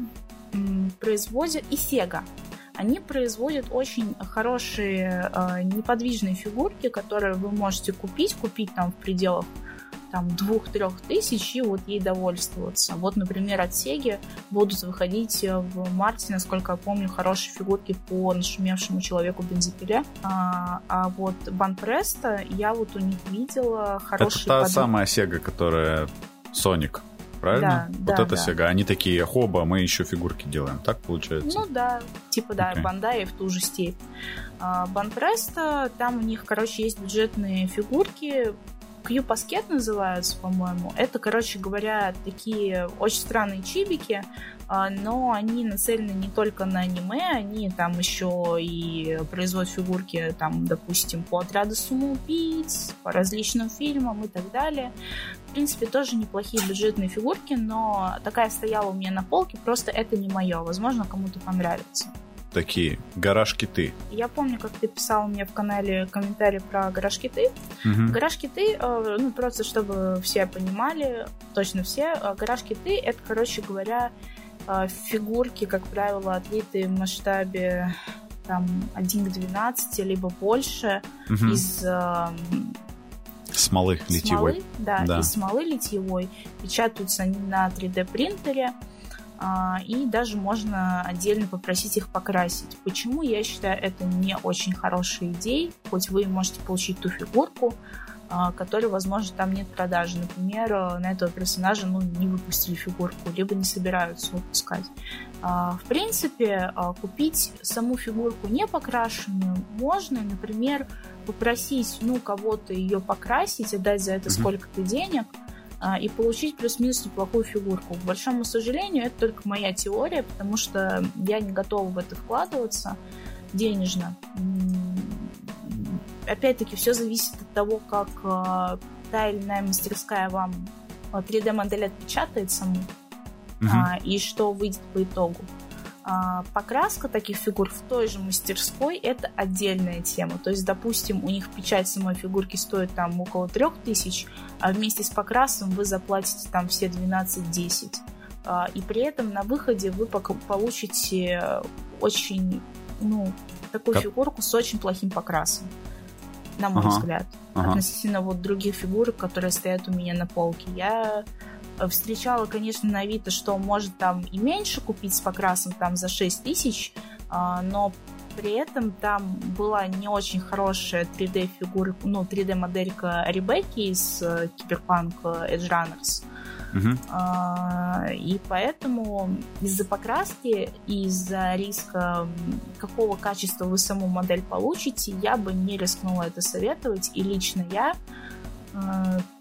м, производят и Sega. Они производят очень хорошие э, неподвижные фигурки, которые вы можете купить, купить там в пределах там двух-трех тысяч и вот ей довольствоваться. Вот, например, от Sega будут выходить э, в марте, насколько я помню, хорошие фигурки по нашумевшему человеку бензопиле. А, а вот Банпреста я вот у них видела хорошие это та подвижки. самая Sega, которая Sonic, правильно? Да, вот да, это да. Sega. Они такие, хоба, мы еще фигурки делаем. Так получается? Ну да, типа да, Окей. Бандай в ту же степь. А, Банпреста, там у них, короче, есть бюджетные фигурки. Q-паскет называются, по-моему. Это, короче говоря, такие очень странные чибики, а, но они нацелены не только на аниме, они там еще и производят фигурки, там, допустим, по отряду самоубийц, по различным фильмам и так далее. В принципе, тоже неплохие бюджетные фигурки, но такая стояла у меня на полке, просто это не мое. Возможно, кому-то понравится. Такие, гараж-киты. Я помню, как ты писал мне в канале комментарий про гараж киты. Мгм. Гараж киты, э, ну просто чтобы все понимали, точно все, э, гараж киты это, короче говоря, э, фигурки, как правило, отлитые в масштабе там 1 к 12, либо больше, Мгм. из э, Смолы литьевой. смолы, да, Да. из смолы литьевой. Печатаются они на 3D принтере. А, И даже можно отдельно попросить их покрасить. Почему я считаю это не очень хорошей идеей, хоть вы можете получить ту фигурку, а, которой, возможно, там нет продажи. Например, на этого персонажа ну, не выпустили фигурку, либо не собираются выпускать. А, В принципе, купить саму фигурку не покрашенную можно, например, попросить ну, кого-то ее покрасить, отдать за это Мгм. сколько-то денег, и получить плюс-минус неплохую фигурку. К большому сожалению, это только моя теория, потому что я не готова в это вкладываться денежно. Опять-таки, все зависит от того, как а, та или иная мастерская вам а, 3D-модель отпечатает саму, а, и что выйдет по итогу. А, покраска таких фигур в той же мастерской – это отдельная тема. То есть, допустим, у них печать самой фигурки стоит там около 3000, а вместе с покрасом вы заплатите там все 12-10. А, и при этом на выходе вы получите очень, ну, такую как? фигурку с очень плохим покрасом, на мой ага. взгляд. Ага. Относительно вот других фигурок, которые стоят у меня на полке. Я встречала, конечно, на Авито, что может там и меньше купить с покрасом там за 6 тысяч, а, но при этом там была не очень хорошая 3D фигура, ну, 3D моделька Ребекки из э, Киберпанк Edge Runners. Uh-huh. И поэтому из-за покраски и из-за риска, какого качества вы саму модель получите, я бы не рискнула это советовать. И лично я Э,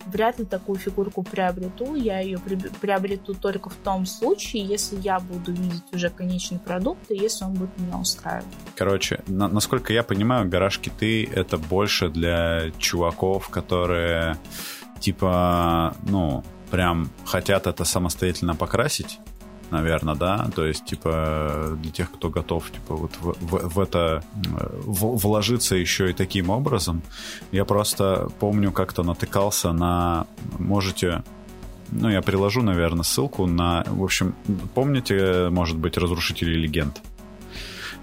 вряд ли такую фигурку приобрету. Я ее приобрету только в том случае, если я буду видеть уже конечный продукт, и если он будет меня устраивать. Короче, на- насколько я понимаю, гараж киты это больше для чуваков, которые типа, ну, прям хотят это самостоятельно покрасить наверное, да, то есть, типа, для тех, кто готов, типа, вот в, в, в это в, вложиться еще и таким образом. Я просто помню, как-то натыкался на, можете ну, я приложу, наверное, ссылку на... В общем, помните, может быть, «Разрушители легенд»?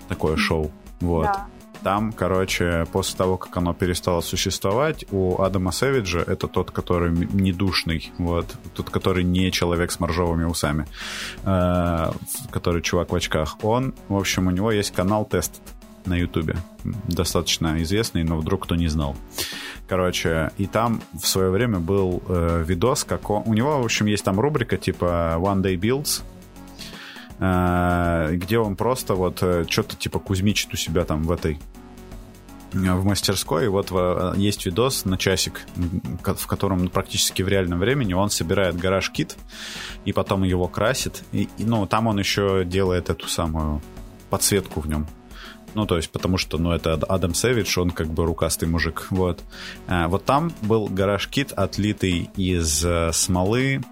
Такое шоу. Вот. Да. Там, короче, после того, как оно перестало существовать, у Адама Сэвиджа, это тот, который недушный, вот, тот, который не человек с моржовыми усами, э, который чувак в очках, он, в общем, у него есть канал Тест на Ютубе, достаточно известный, но вдруг кто не знал. Короче, и там в свое время был э, видос, как он... У него, в общем, есть там рубрика типа One Day Builds, где он просто вот э, что-то типа кузьмичит у себя там в этой э, в мастерской. И вот есть видос на часик, в котором практически в реальном времени он собирает гараж-кит и потом его красит. И, ну, там он еще делает эту самую подсветку в нем. Ну, то есть, потому что, ну, это Адам Сэвидж, он как бы рукастый мужик, вот. Вот там был гараж-кит, отлитый из смолы,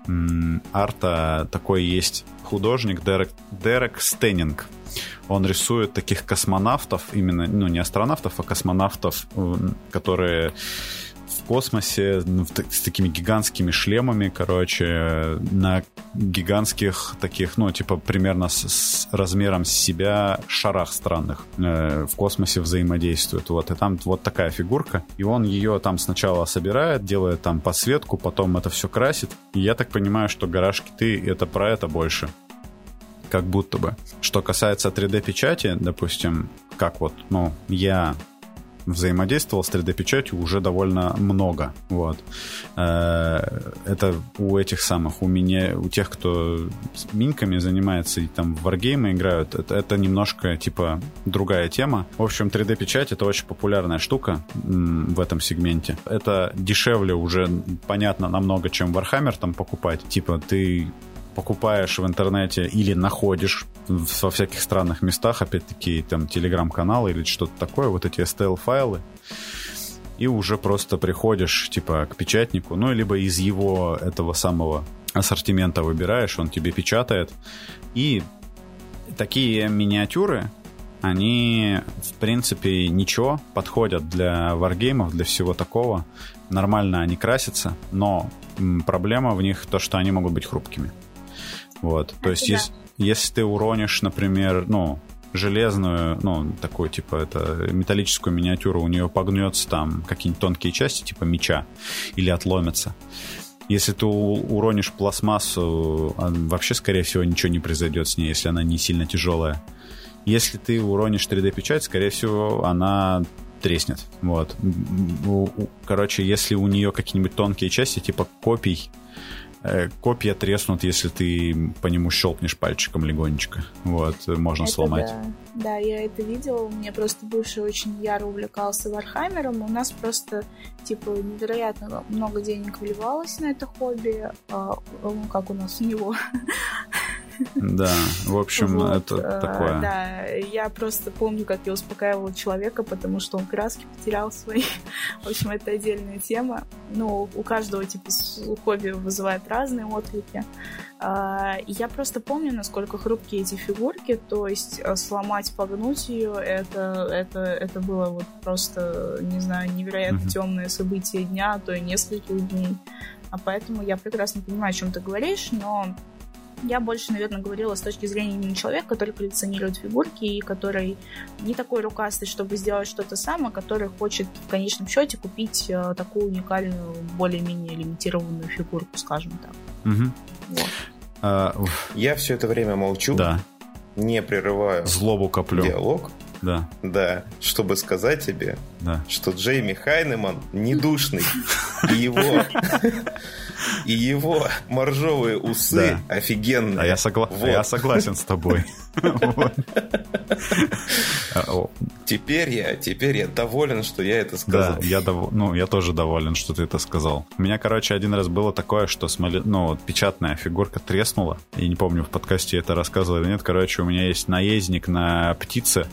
арта такой есть художник Дерек, Дерек Стеннинг. Он рисует таких космонавтов, именно, ну, не астронавтов, а космонавтов, которые космосе ну, с такими гигантскими шлемами, короче, на гигантских таких, ну, типа, примерно с, с размером себя шарах странных э, в космосе взаимодействуют. Вот, и там вот такая фигурка. И он ее там сначала собирает, делает там подсветку, потом это все красит. И я так понимаю, что гараж киты это про это больше как будто бы. Что касается 3D-печати, допустим, как вот, ну, я взаимодействовал с 3D-печатью уже довольно много. Вот. Э, это у этих самых, у меня, у тех, кто с минками занимается и там в варгеймы играют, это, это немножко, типа, другая тема. В общем, 3D-печать — это очень популярная штука в этом сегменте. Это дешевле уже, понятно, намного, чем Warhammer там покупать. Типа, ты покупаешь в интернете или находишь во всяких странных местах, опять-таки, там, телеграм-каналы или что-то такое, вот эти STL-файлы, и уже просто приходишь, типа, к печатнику, ну, либо из его этого самого ассортимента выбираешь, он тебе печатает, и такие миниатюры, они, в принципе, ничего, подходят для варгеймов, для всего такого. Нормально они красятся, но проблема в них то, что они могут быть хрупкими. Вот. То есть, если, если ты уронишь, например, ну, железную, ну, такую, типа, это металлическую миниатюру, у нее погнется там какие-нибудь тонкие части, типа меча, или отломится. Если ты уронишь пластмассу, а, вообще, скорее всего, ничего не произойдет с ней, если она не сильно тяжелая. Если ты уронишь 3D-печать, скорее всего, она треснет. Вот. Короче, если у нее какие-нибудь тонкие части, типа копий, копья треснут, если ты по нему щелкнешь пальчиком легонечко. Вот, можно это сломать. Да. да, я это видела. У меня просто бывший очень яро увлекался Вархаммером. У нас просто, типа, невероятно много денег вливалось на это хобби. А, ну, как у нас у него. [LAUGHS] Да, в общем, вот, это э, такое. Да, я просто помню, как я успокаивала человека, потому что он краски потерял свои. [LAUGHS] в общем, это отдельная тема. Ну, у каждого типа хобби вызывает разные отклики. А, я просто помню, насколько хрупкие эти фигурки, то есть э, сломать, погнуть ее, это, это, это было вот просто, не знаю, невероятно mm-hmm. темное событие дня, а то и нескольких дней. А поэтому я прекрасно понимаю, о чем ты говоришь, но я больше, наверное, говорила с точки зрения именно человека, который коллекционирует фигурки и который не такой рукастый, чтобы сделать что-то сам, а который хочет в конечном счете купить э, такую уникальную, более-менее лимитированную фигурку, скажем так. Угу. Вот. А, я все это время молчу, да. не прерываю злобу коплю. диалог. Да. Да, чтобы сказать тебе, да. что Джейми Хайнеман недушный. И его, и его моржовые усы да. офигенные. А я, согла... вот. а я согласен с тобой. [LAUGHS] Теперь я, теперь я доволен, что я это сказал. Да, я дов... ну, я тоже доволен, что ты это сказал. У меня, короче, один раз было такое, что смоли... ну, вот печатная фигурка треснула. Я не помню, в подкасте это рассказывал или нет. Короче, у меня есть наездник на птице,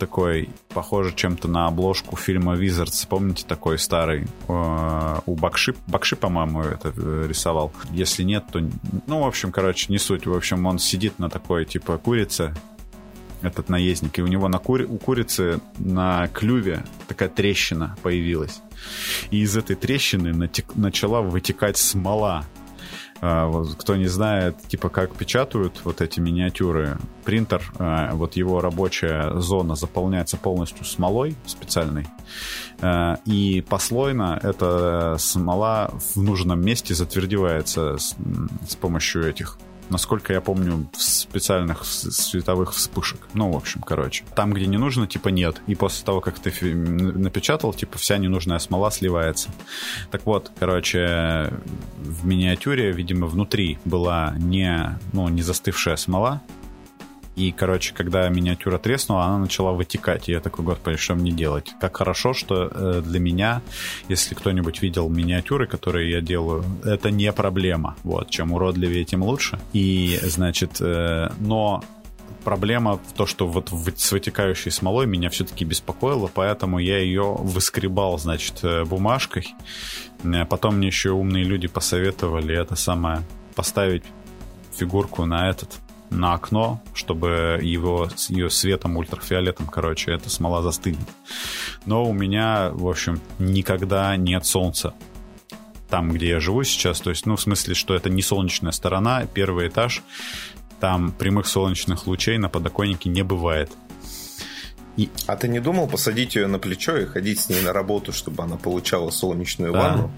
такой, похоже чем-то на обложку фильма Wizards. Помните такой старый? Э, у Бакши, Бакши, по-моему, это э, рисовал. Если нет, то... Ну, в общем, короче, не суть. В общем, он сидит на такой, типа, курице, этот наездник, и у него на кури... у курицы на клюве такая трещина появилась. И из этой трещины натек... начала вытекать смола. А, кто не знает, типа, как печатают вот эти миниатюры, принтер, а, вот его рабочая зона заполняется полностью смолой специальной, а, и послойно эта смола в нужном месте затвердевается с, с помощью этих насколько я помню, в специальных световых вспышек. Ну, в общем, короче. Там, где не нужно, типа нет. И после того, как ты напечатал, типа вся ненужная смола сливается. Так вот, короче, в миниатюре, видимо, внутри была не, ну, не застывшая смола, и, короче, когда миниатюра треснула, она начала вытекать. И я такой, господи, что мне делать? Как хорошо, что э, для меня, если кто-нибудь видел миниатюры, которые я делаю, это не проблема. Вот, чем уродливее, тем лучше. И, значит, э, но проблема в том, что вот с вытекающей смолой меня все-таки беспокоило, поэтому я ее выскребал, значит, э, бумажкой. Потом мне еще умные люди посоветовали это самое поставить фигурку на этот на окно, чтобы его, ее светом ультрафиолетом, короче, эта смола застынет. Но у меня, в общем, никогда нет солнца там, где я живу сейчас. То есть, ну, в смысле, что это не солнечная сторона, первый этаж, там прямых солнечных лучей на подоконнике не бывает. И... А ты не думал посадить ее на плечо и ходить с ней на работу, чтобы она получала солнечную да. ванну?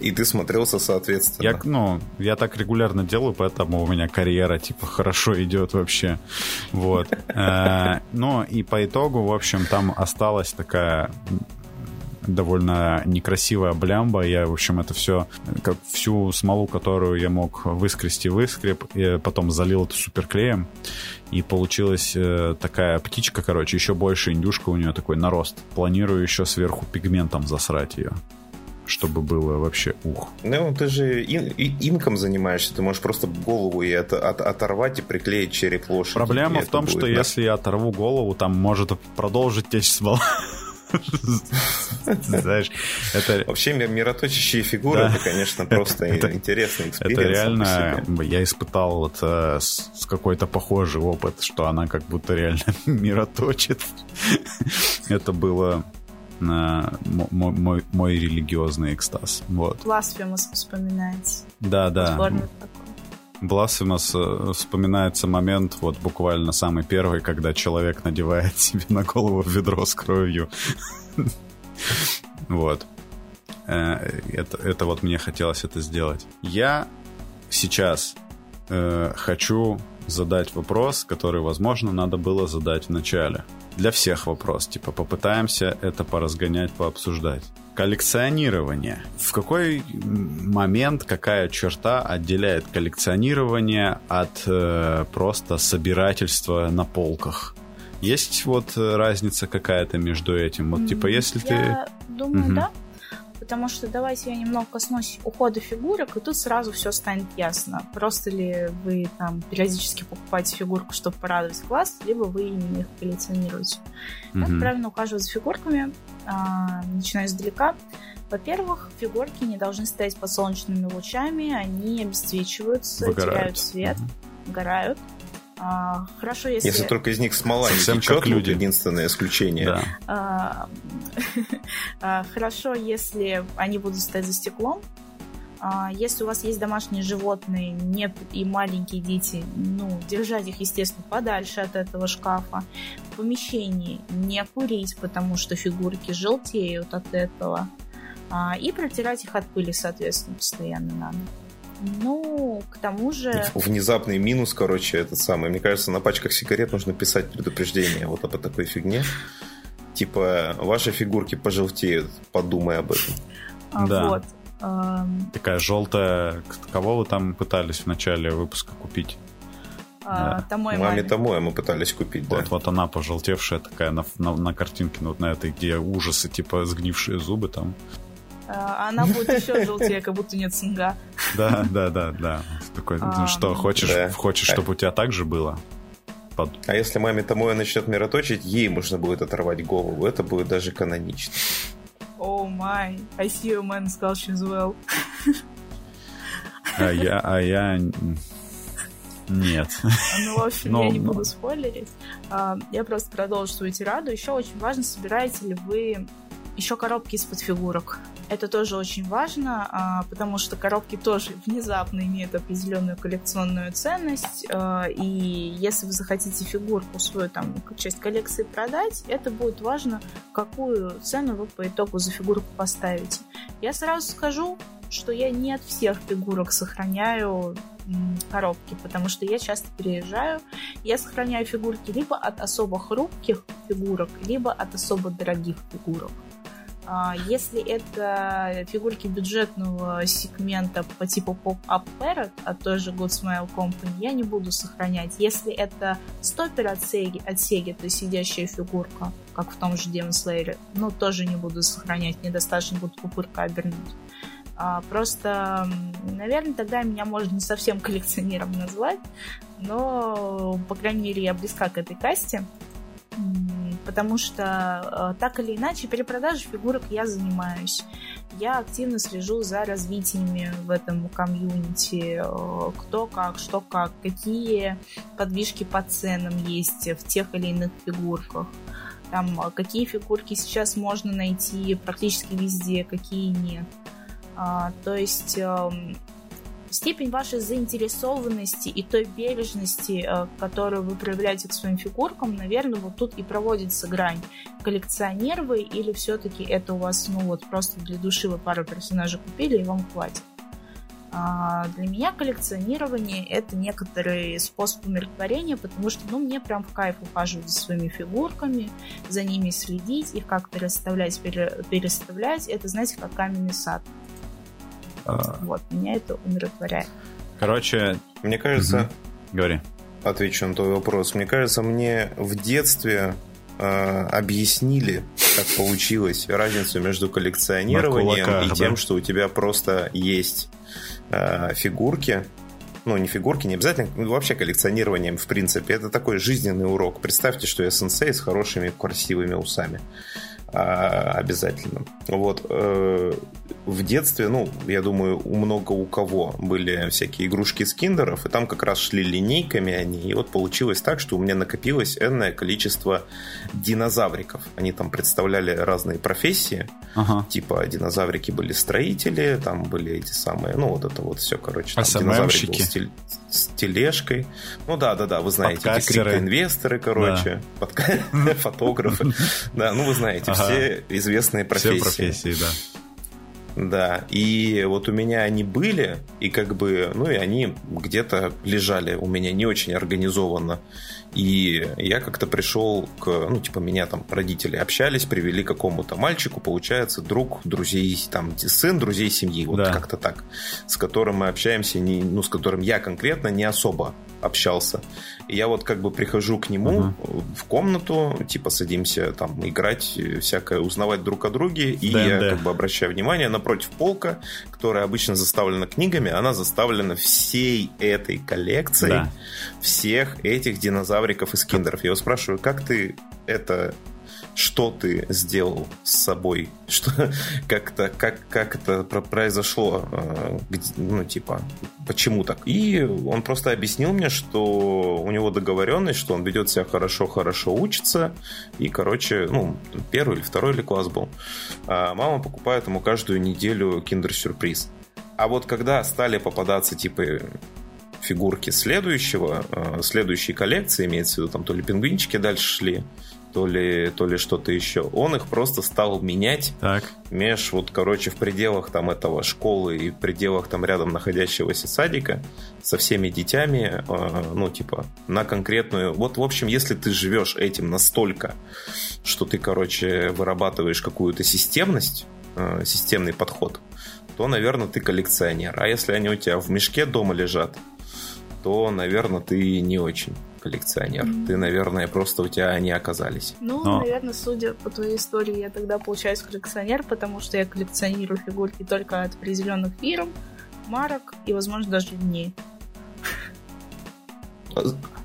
И ты смотрелся соответственно. Я, ну, я так регулярно делаю, поэтому у меня карьера, типа, хорошо идет вообще. Вот. Э, ну, и по итогу, в общем, там осталась такая довольно некрасивая блямба. Я, в общем, это все, как всю смолу, которую я мог выскрести, выскреб, и потом залил это суперклеем. И получилась э, такая птичка, короче, еще больше индюшка у нее такой нарост. Планирую еще сверху пигментом засрать ее чтобы было вообще ух. Ну, ты же ин, инком занимаешься, ты можешь просто голову и от, от, оторвать и приклеить череп лошади. Проблема в том, будет, что да? если я оторву голову, там может продолжить течь смола. [LAUGHS] Знаешь, это... Вообще мироточащие фигуры, это, конечно, просто интересный experience. Это реально, я испытал вот э, с какой-то похожий опыт, что она как будто реально [LAUGHS] мироточит. Это было мой, мой, мой религиозный экстаз. Вот. Blasphemous вспоминается. Да, да. Blasphemous э, вспоминается момент, вот буквально самый первый, когда человек надевает [LAUGHS] себе на голову ведро с кровью. [LAUGHS] Вот. Э, это, это вот мне хотелось это сделать. Я сейчас э, хочу задать вопрос, который, возможно, надо было задать в начале для всех вопрос. Типа попытаемся это поразгонять, пообсуждать. Коллекционирование. В какой момент, какая черта отделяет коллекционирование от э, просто собирательства на полках? Есть вот разница какая-то между этим? Вот типа если Я ты... думаю, угу. да. Потому что давайте я немного коснусь ухода фигурок, и тут сразу все станет ясно. Просто ли вы там периодически покупаете фигурку, чтобы порадовать класс, либо вы именно их коллекционируете. Mm-hmm. Как правильно ухаживать за фигурками? А, начинаю издалека. Во-первых, фигурки не должны стоять под солнечными лучами, они обесцвечиваются, Выгорают. теряют цвет, угу. горают. А, хорошо, если... Если только из них смола Совсем не течет, как люди. единственное исключение. Да. А, [LAUGHS] а, хорошо, если они будут стоять за стеклом. А, если у вас есть домашние животные не, и маленькие дети, ну, держать их, естественно, подальше от этого шкафа. В помещении не курить, потому что фигурки желтеют от этого. И протирать их от пыли, соответственно, постоянно надо. Ну, к тому же... Внезапный минус, короче, этот самый. Мне кажется, на пачках сигарет нужно писать предупреждение вот об такой фигне. Типа, ваши фигурки пожелтеют, подумай об этом. А, да. Вот. Такая желтая. Кого вы там пытались в начале выпуска купить? А, да. Томой маме. Томоя мы пытались купить, вот, да. Вот она пожелтевшая такая на, на, на картинке, ну, вот на этой, где ужасы, типа сгнившие зубы там. А, она будет еще желтее, как будто нет цинга. Да, да, да, да. Такой, а, что, хочешь, да. хочешь, чтобы у тебя так же было? Под... А если маме Томоя начнет мироточить, ей можно будет оторвать голову. Это будет даже канонично. О май, I see you man sculpture as well. А я, а я нет. Ну, в общем, но, я не буду спойлерить. А, я просто продолжу свою тираду. Еще очень важно, собираете ли вы еще коробки из-под фигурок. Это тоже очень важно, а, потому что коробки тоже внезапно имеют определенную коллекционную ценность. А, и если вы захотите фигурку свою там часть коллекции продать, это будет важно, какую цену вы по итогу за фигурку поставите. Я сразу скажу, что я не от всех фигурок сохраняю коробки, потому что я часто переезжаю, я сохраняю фигурки либо от особо хрупких фигурок, либо от особо дорогих фигурок. А, если это фигурки бюджетного сегмента по типу Pop-Up Parrot от той же Good Smile Company, я не буду сохранять. Если это стопер от Sega, от Sega, то сидящая фигурка, как в том же Demon Slayer, ну, тоже не буду сохранять, недостаточно будет пупырка обернуть. А, просто, наверное, тогда меня можно не совсем [LAUGHS] коллекционером назвать, но, по крайней мере, я близка к этой касте, потому что э, так или иначе перепродажей фигурок я занимаюсь. Я активно слежу за развитиями в этом комьюнити, э, кто как, что как, какие подвижки по ценам есть в тех или иных фигурках там, какие фигурки сейчас можно найти практически везде, какие нет. А, то есть эм, степень вашей заинтересованности и той бережности, э, которую вы проявляете к своим фигуркам, наверное, вот тут и проводится грань. Коллекционер вы или все-таки это у вас, ну вот, просто для души вы пару персонажей купили и вам хватит? А для меня коллекционирование это некоторый способ умиротворения, потому что ну, мне прям в кайф ухаживать за своими фигурками, за ними следить, их как-то расставлять, пере, переставлять. Это, знаете, как каменный сад. А. Вот, меня это умиротворяет. Короче, мне кажется... Угу. Говори. Отвечу на твой вопрос. Мне кажется, мне в детстве э, объяснили, как получилось, разницу между коллекционированием кулаках, и тем, да? что у тебя просто есть э, фигурки, ну, не фигурки, не обязательно, ну, вообще коллекционированием, в принципе. Это такой жизненный урок. Представьте, что я сенсей с хорошими, красивыми усами. А, обязательно. Вот. Э, в детстве, ну, я думаю, у много у кого были всякие игрушки с киндеров, и там как раз шли линейками они, и вот получилось так, что у меня накопилось энное количество динозавриков. Они там представляли разные профессии, ага. типа динозаврики были строители, там были эти самые, ну, вот это вот все, короче. Там динозаврик был с, тель... с тележкой. Ну, да-да-да, вы знаете, эти криптоинвесторы, короче, [LAUGHS] фотографы. Да, ну, вы знаете, все известные профессии. Все профессии, да. Да, и вот у меня они были, и как бы, ну и они где-то лежали у меня не очень организованно. И я как-то пришел к, ну, типа, меня там родители общались, привели к какому-то мальчику, получается, друг друзей, там, сын друзей семьи, вот да. как-то так, с которым мы общаемся, не, ну, с которым я конкретно не особо общался. И я вот как бы прихожу к нему uh-huh. в комнату, типа садимся там играть, всякое, узнавать друг о друге, и да, я да. как бы обращаю внимание, напротив полка, которая обычно заставлена книгами, она заставлена всей этой коллекцией да. всех этих динозавриков из киндеров. Я его спрашиваю, как ты это что ты сделал с собой, [LAUGHS] что как-то как как это произошло, э, ну типа почему так? И он просто объяснил мне, что у него договоренность, что он ведет себя хорошо, хорошо учится и короче, ну первый или второй или класс был. А мама покупает ему каждую неделю киндер сюрприз. А вот когда стали попадаться типа фигурки следующего, э, следующей коллекции, имеется в виду, там то ли пингвинчики дальше шли, то ли, то ли что-то еще. Он их просто стал менять так. меж, вот, короче, в пределах там этого школы и в пределах там рядом находящегося садика со всеми детьми, э, ну, типа, на конкретную... Вот, в общем, если ты живешь этим настолько, что ты, короче, вырабатываешь какую-то системность, э, системный подход, то, наверное, ты коллекционер. А если они у тебя в мешке дома лежат, то, наверное, ты не очень коллекционер. Mm-hmm. Ты, наверное, просто у тебя они оказались. Ну, Но... наверное, судя по твоей истории, я тогда получаюсь коллекционер, потому что я коллекционирую фигурки только от определенных фирм, марок и, возможно, даже дней.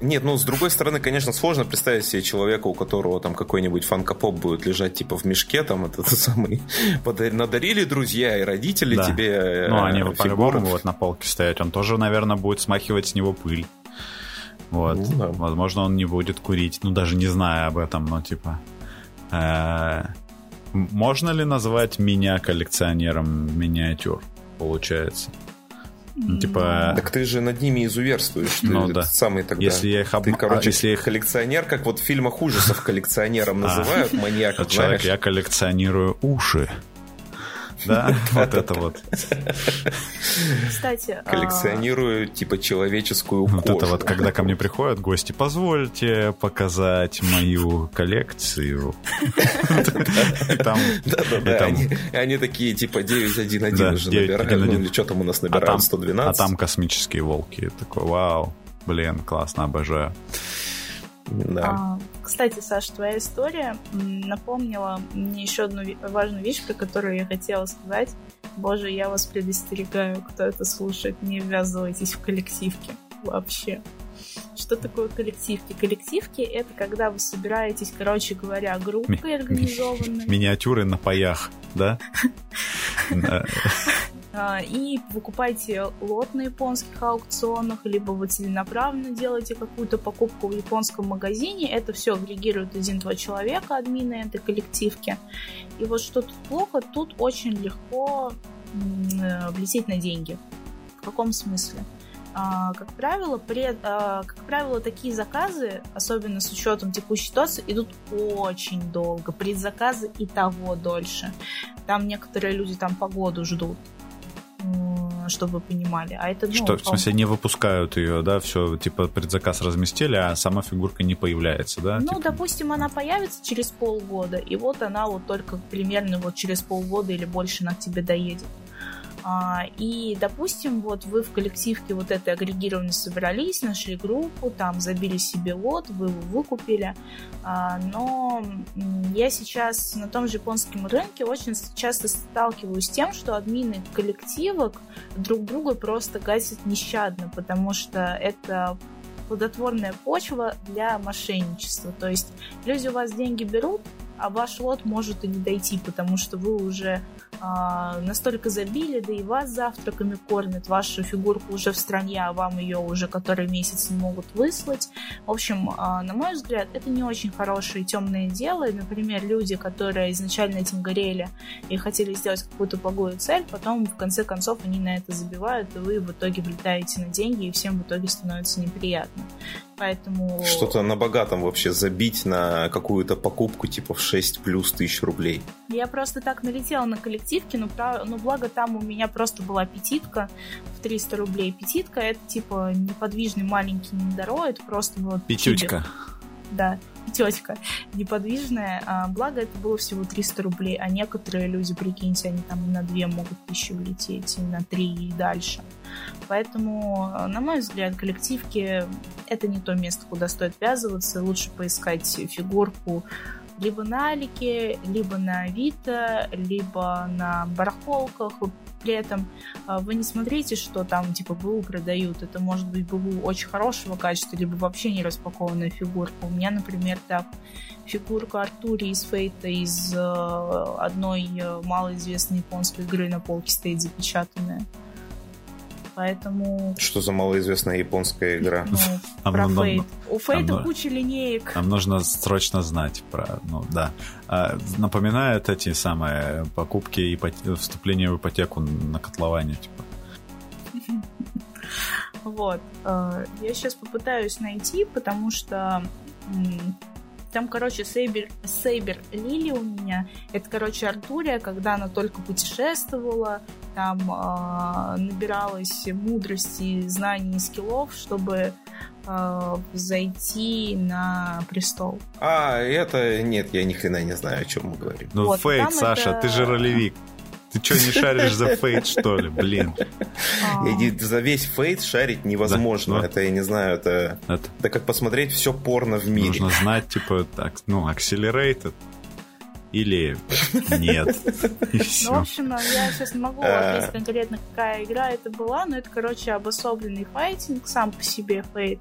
Нет, ну, с другой стороны, конечно, сложно представить себе человека, у которого там какой-нибудь фанкопоп будет лежать типа в мешке, там, этот самый, [LAUGHS] надарили друзья и родители да. тебе Ну, они э, по-любому вот на полке стоять, он тоже, наверное, будет смахивать с него пыль. Вот. Ну, да. Возможно, он не будет курить. Ну, даже не зная об этом, но типа... Э, можно ли назвать меня коллекционером миниатюр, получается? Ну, типа... Так ты же над ними изуверствуешь. Ты ну, да. самый тогда... Если я их об... Ты, короче, а, если их... коллекционер, как вот в фильмах ужасов коллекционером [LAUGHS] называют, маньяком, Человек, я коллекционирую уши. Да, [LAUGHS] вот это вот. Кстати... А, Коллекционирую, типа, человеческую кожу. Вот это вот, когда ко мне приходят гости, позвольте показать мою коллекцию. [LAUGHS] Да-да-да, они такие, типа, 911 уже набирают, ну или что там у нас набирают, 112. А там космические волки. Такой, вау, блин, классно, обожаю. Да. Кстати, Саш, твоя история напомнила мне еще одну важную вещь, про которую я хотела сказать. Боже, я вас предостерегаю, кто это слушает, не ввязывайтесь в коллективки вообще. Что такое коллективки? Коллективки — это когда вы собираетесь, короче говоря, группой организованной. Миниатюры на паях, да? [LAUGHS] А, и выкупайте лот на японских аукционах, либо вы целенаправленно делаете какую-то покупку в японском магазине. Это все агрегирует один-два человека, админы этой коллективки. И вот что тут плохо, тут очень легко э, влететь на деньги. В каком смысле? А, как правило, пред, а, как правило, такие заказы, особенно с учетом текущей ситуации, идут очень долго. Предзаказы и того дольше. Там некоторые люди там погоду ждут чтобы вы понимали. А это, ну, Что, в смысле, не выпускают ее, да, все, типа, предзаказ разместили, а сама фигурка не появляется, да? Ну, типа... допустим, она появится через полгода, и вот она вот только примерно вот через полгода или больше она к тебе доедет. А, и, допустим, вот вы в коллективке вот этой агрегированной собрались, нашли группу, там забили себе лот, вы его выкупили. А, но я сейчас на том же японском рынке очень часто сталкиваюсь с тем, что админы коллективок друг друга просто гасят нещадно, потому что это плодотворная почва для мошенничества. То есть люди у вас деньги берут, а ваш лот может и не дойти, потому что вы уже а, настолько забили, да и вас завтраками кормят, вашу фигурку уже в стране, а вам ее уже который месяц не могут выслать. В общем, а, на мой взгляд, это не очень хорошее темное дело. Например, люди, которые изначально этим горели и хотели сделать какую-то благую цель, потом в конце концов они на это забивают, и вы в итоге влетаете на деньги, и всем в итоге становится неприятно. Поэтому... Что-то на богатом вообще забить на какую-то покупку типа в 6 плюс тысяч рублей. Я просто так налетела на коллектив коллективки, но, но благо там у меня просто была петитка в 300 рублей. Петитка — это типа неподвижный маленький недороид, просто вот... Петючка. Да, тетка неподвижная. А, благо, это было всего 300 рублей, а некоторые люди, прикиньте, они там на 2 могут тысячу улететь, и на 3 и дальше. Поэтому, на мой взгляд, коллективки — это не то место, куда стоит ввязываться. Лучше поискать фигурку либо на Алике, либо на Авито, либо на барахолках. При этом а, вы не смотрите, что там типа БУ продают. Это может быть БУ очень хорошего качества, либо вообще не распакованная фигурка. У меня, например, так фигурка Артури из Фейта из э, одной э, малоизвестной японской игры на полке стоит запечатанная. Поэтому... Что за малоизвестная японская игра? Ну, про нам, Фейт. У Фейта нам, куча линеек. Нам нужно срочно знать про... Ну, да. А, напоминает эти самые покупки и вступление в ипотеку на котловане, типа. [LAUGHS] Вот. Э, я сейчас попытаюсь найти, потому что там, короче, Сейбер, Сейбер Лили у меня. Это, короче, Артурия, когда она только путешествовала, там э, набиралась мудрости, знаний и скиллов, чтобы э, зайти на престол. А, это нет, я ни хрена не знаю, о чем мы говорим. Ну, вот, Фейт, Саша, это... ты же ролевик. Ты что, не шаришь за фейт, что ли? Блин. А. За весь фейт шарить невозможно. Это, я не знаю, это... Это как посмотреть все порно в мире. Нужно знать, типа, так, ну, accelerated или нет. Ну, в общем, я сейчас не могу ответить конкретно, какая игра это была, но это, короче, обособленный файтинг сам по себе фейт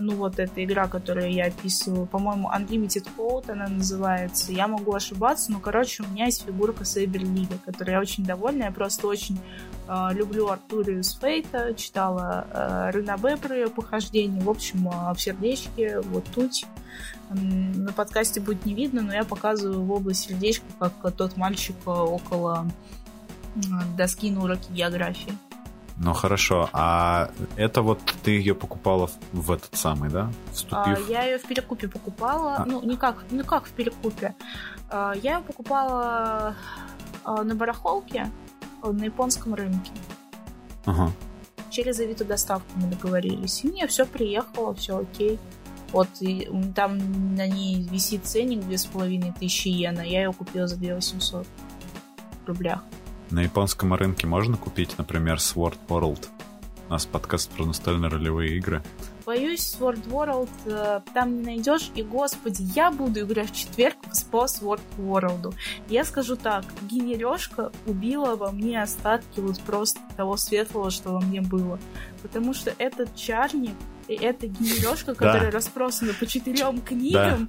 ну вот эта игра, которую я описываю, по-моему, Unlimited Code она называется. Я могу ошибаться, но, короче, у меня есть фигурка Сейбер Лига, которой я очень довольна. Я просто очень э, люблю Артурию с Фейта, читала э, Ренабе про ее похождение. В общем, э, в сердечке, вот тут. На подкасте будет не видно, но я показываю в область сердечка, как тот мальчик э, около доски на уроке географии. Ну хорошо, а это вот ты ее покупала в, этот самый, да? Вступив... А, я ее в перекупе покупала. А. Ну, не как, ну как в перекупе. А, я ее покупала а, на барахолке на японском рынке. Ага. Через Авито доставку мы договорились. И мне все приехало, все окей. Вот и там на ней висит ценник две с половиной тысячи йен, а я ее купила за 2 800 в рублях. На японском рынке можно купить, например, Sword World? У нас подкаст про настольные ролевые игры. Боюсь, Sword World э, там не найдешь, и, господи, я буду играть в четверг по Sword World. Я скажу так, генережка убила во мне остатки вот просто того светлого, что во мне было. Потому что этот чарник и эта генережка, которая да. распросана по четырем книгам.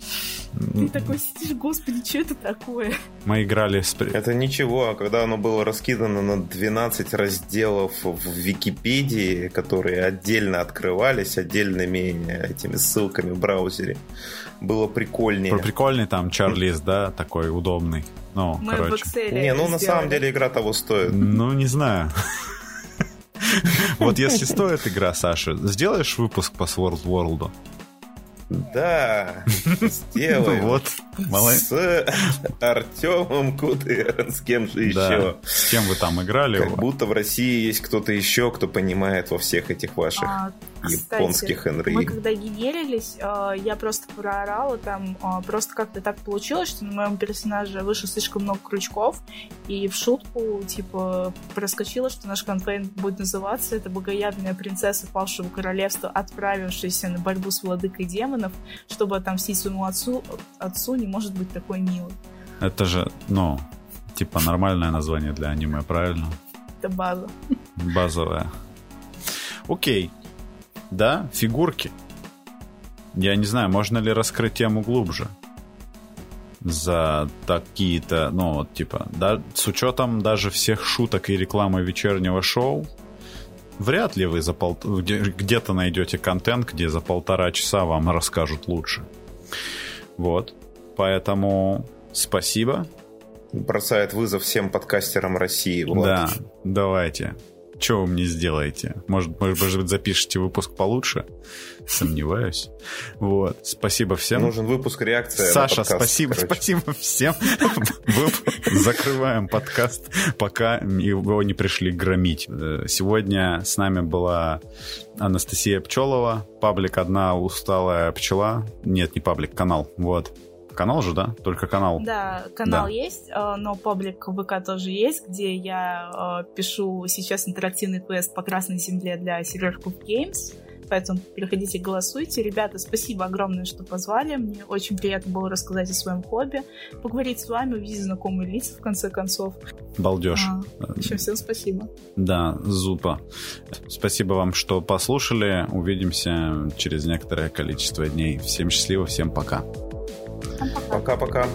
Да. Ты такой сидишь, господи, что это такое? Мы играли с... Это ничего, а когда оно было раскидано на 12 разделов в Википедии, которые отдельно открывались отдельными этими ссылками в браузере, было прикольнее. Прикольный там Чарлиз, да, такой удобный. Ну, Мы короче. Не, ну на самом деле игра того стоит. Ну, не знаю. Вот если стоит игра, Саша, сделаешь выпуск по Sword World? Да, сделаем. Вот, молодец. С Артемом Кудыром, с кем же еще? С кем вы там играли? Как будто в России есть кто-то еще, кто понимает во всех этих ваших а, японских Кстати, Мы когда генерились, а, я просто проорала там, а, просто как-то так получилось, что на моем персонаже вышло слишком много крючков, и в шутку, типа, проскочило, что наш контент будет называться «Это богоявленная принцесса павшего королевства, отправившаяся на борьбу с владыкой демонов, чтобы отомстить своему отцу, отцу не может быть такой милой». Это же, ну, типа нормальное название для аниме, правильно? Это база. Базовая. Окей, да, фигурки. Я не знаю, можно ли раскрыть тему глубже за такие-то, ну, вот, типа, да, с учетом даже всех шуток и рекламы вечернего шоу, вряд ли вы за пол... где-то найдете контент, где за полтора часа вам расскажут лучше. Вот. Поэтому спасибо. Бросает вызов всем подкастерам России. Влад. Да, давайте. Что вы мне сделаете? Может, может быть, запишите выпуск получше? Сомневаюсь. Вот. Спасибо всем. Нужен выпуск реакции. Саша, подкаст, спасибо, короче. спасибо всем. Закрываем подкаст, пока его не пришли громить. Сегодня с нами была Анастасия Пчелова, паблик «Одна усталая пчела». Нет, не паблик, канал. Вот. Канал же, да? Только канал. Да, канал да. есть, э, но паблик ВК тоже есть, где я э, пишу сейчас интерактивный квест по Красной Земле для Silver Cup Games. Поэтому переходите, голосуйте. Ребята, спасибо огромное, что позвали. Мне очень приятно было рассказать о своем хобби, поговорить с вами, увидеть знакомые лица, в конце концов. Балдеж. А, еще всем спасибо. Да, зупа. Спасибо вам, что послушали. Увидимся через некоторое количество дней. Всем счастливо, всем пока. Пока-пока.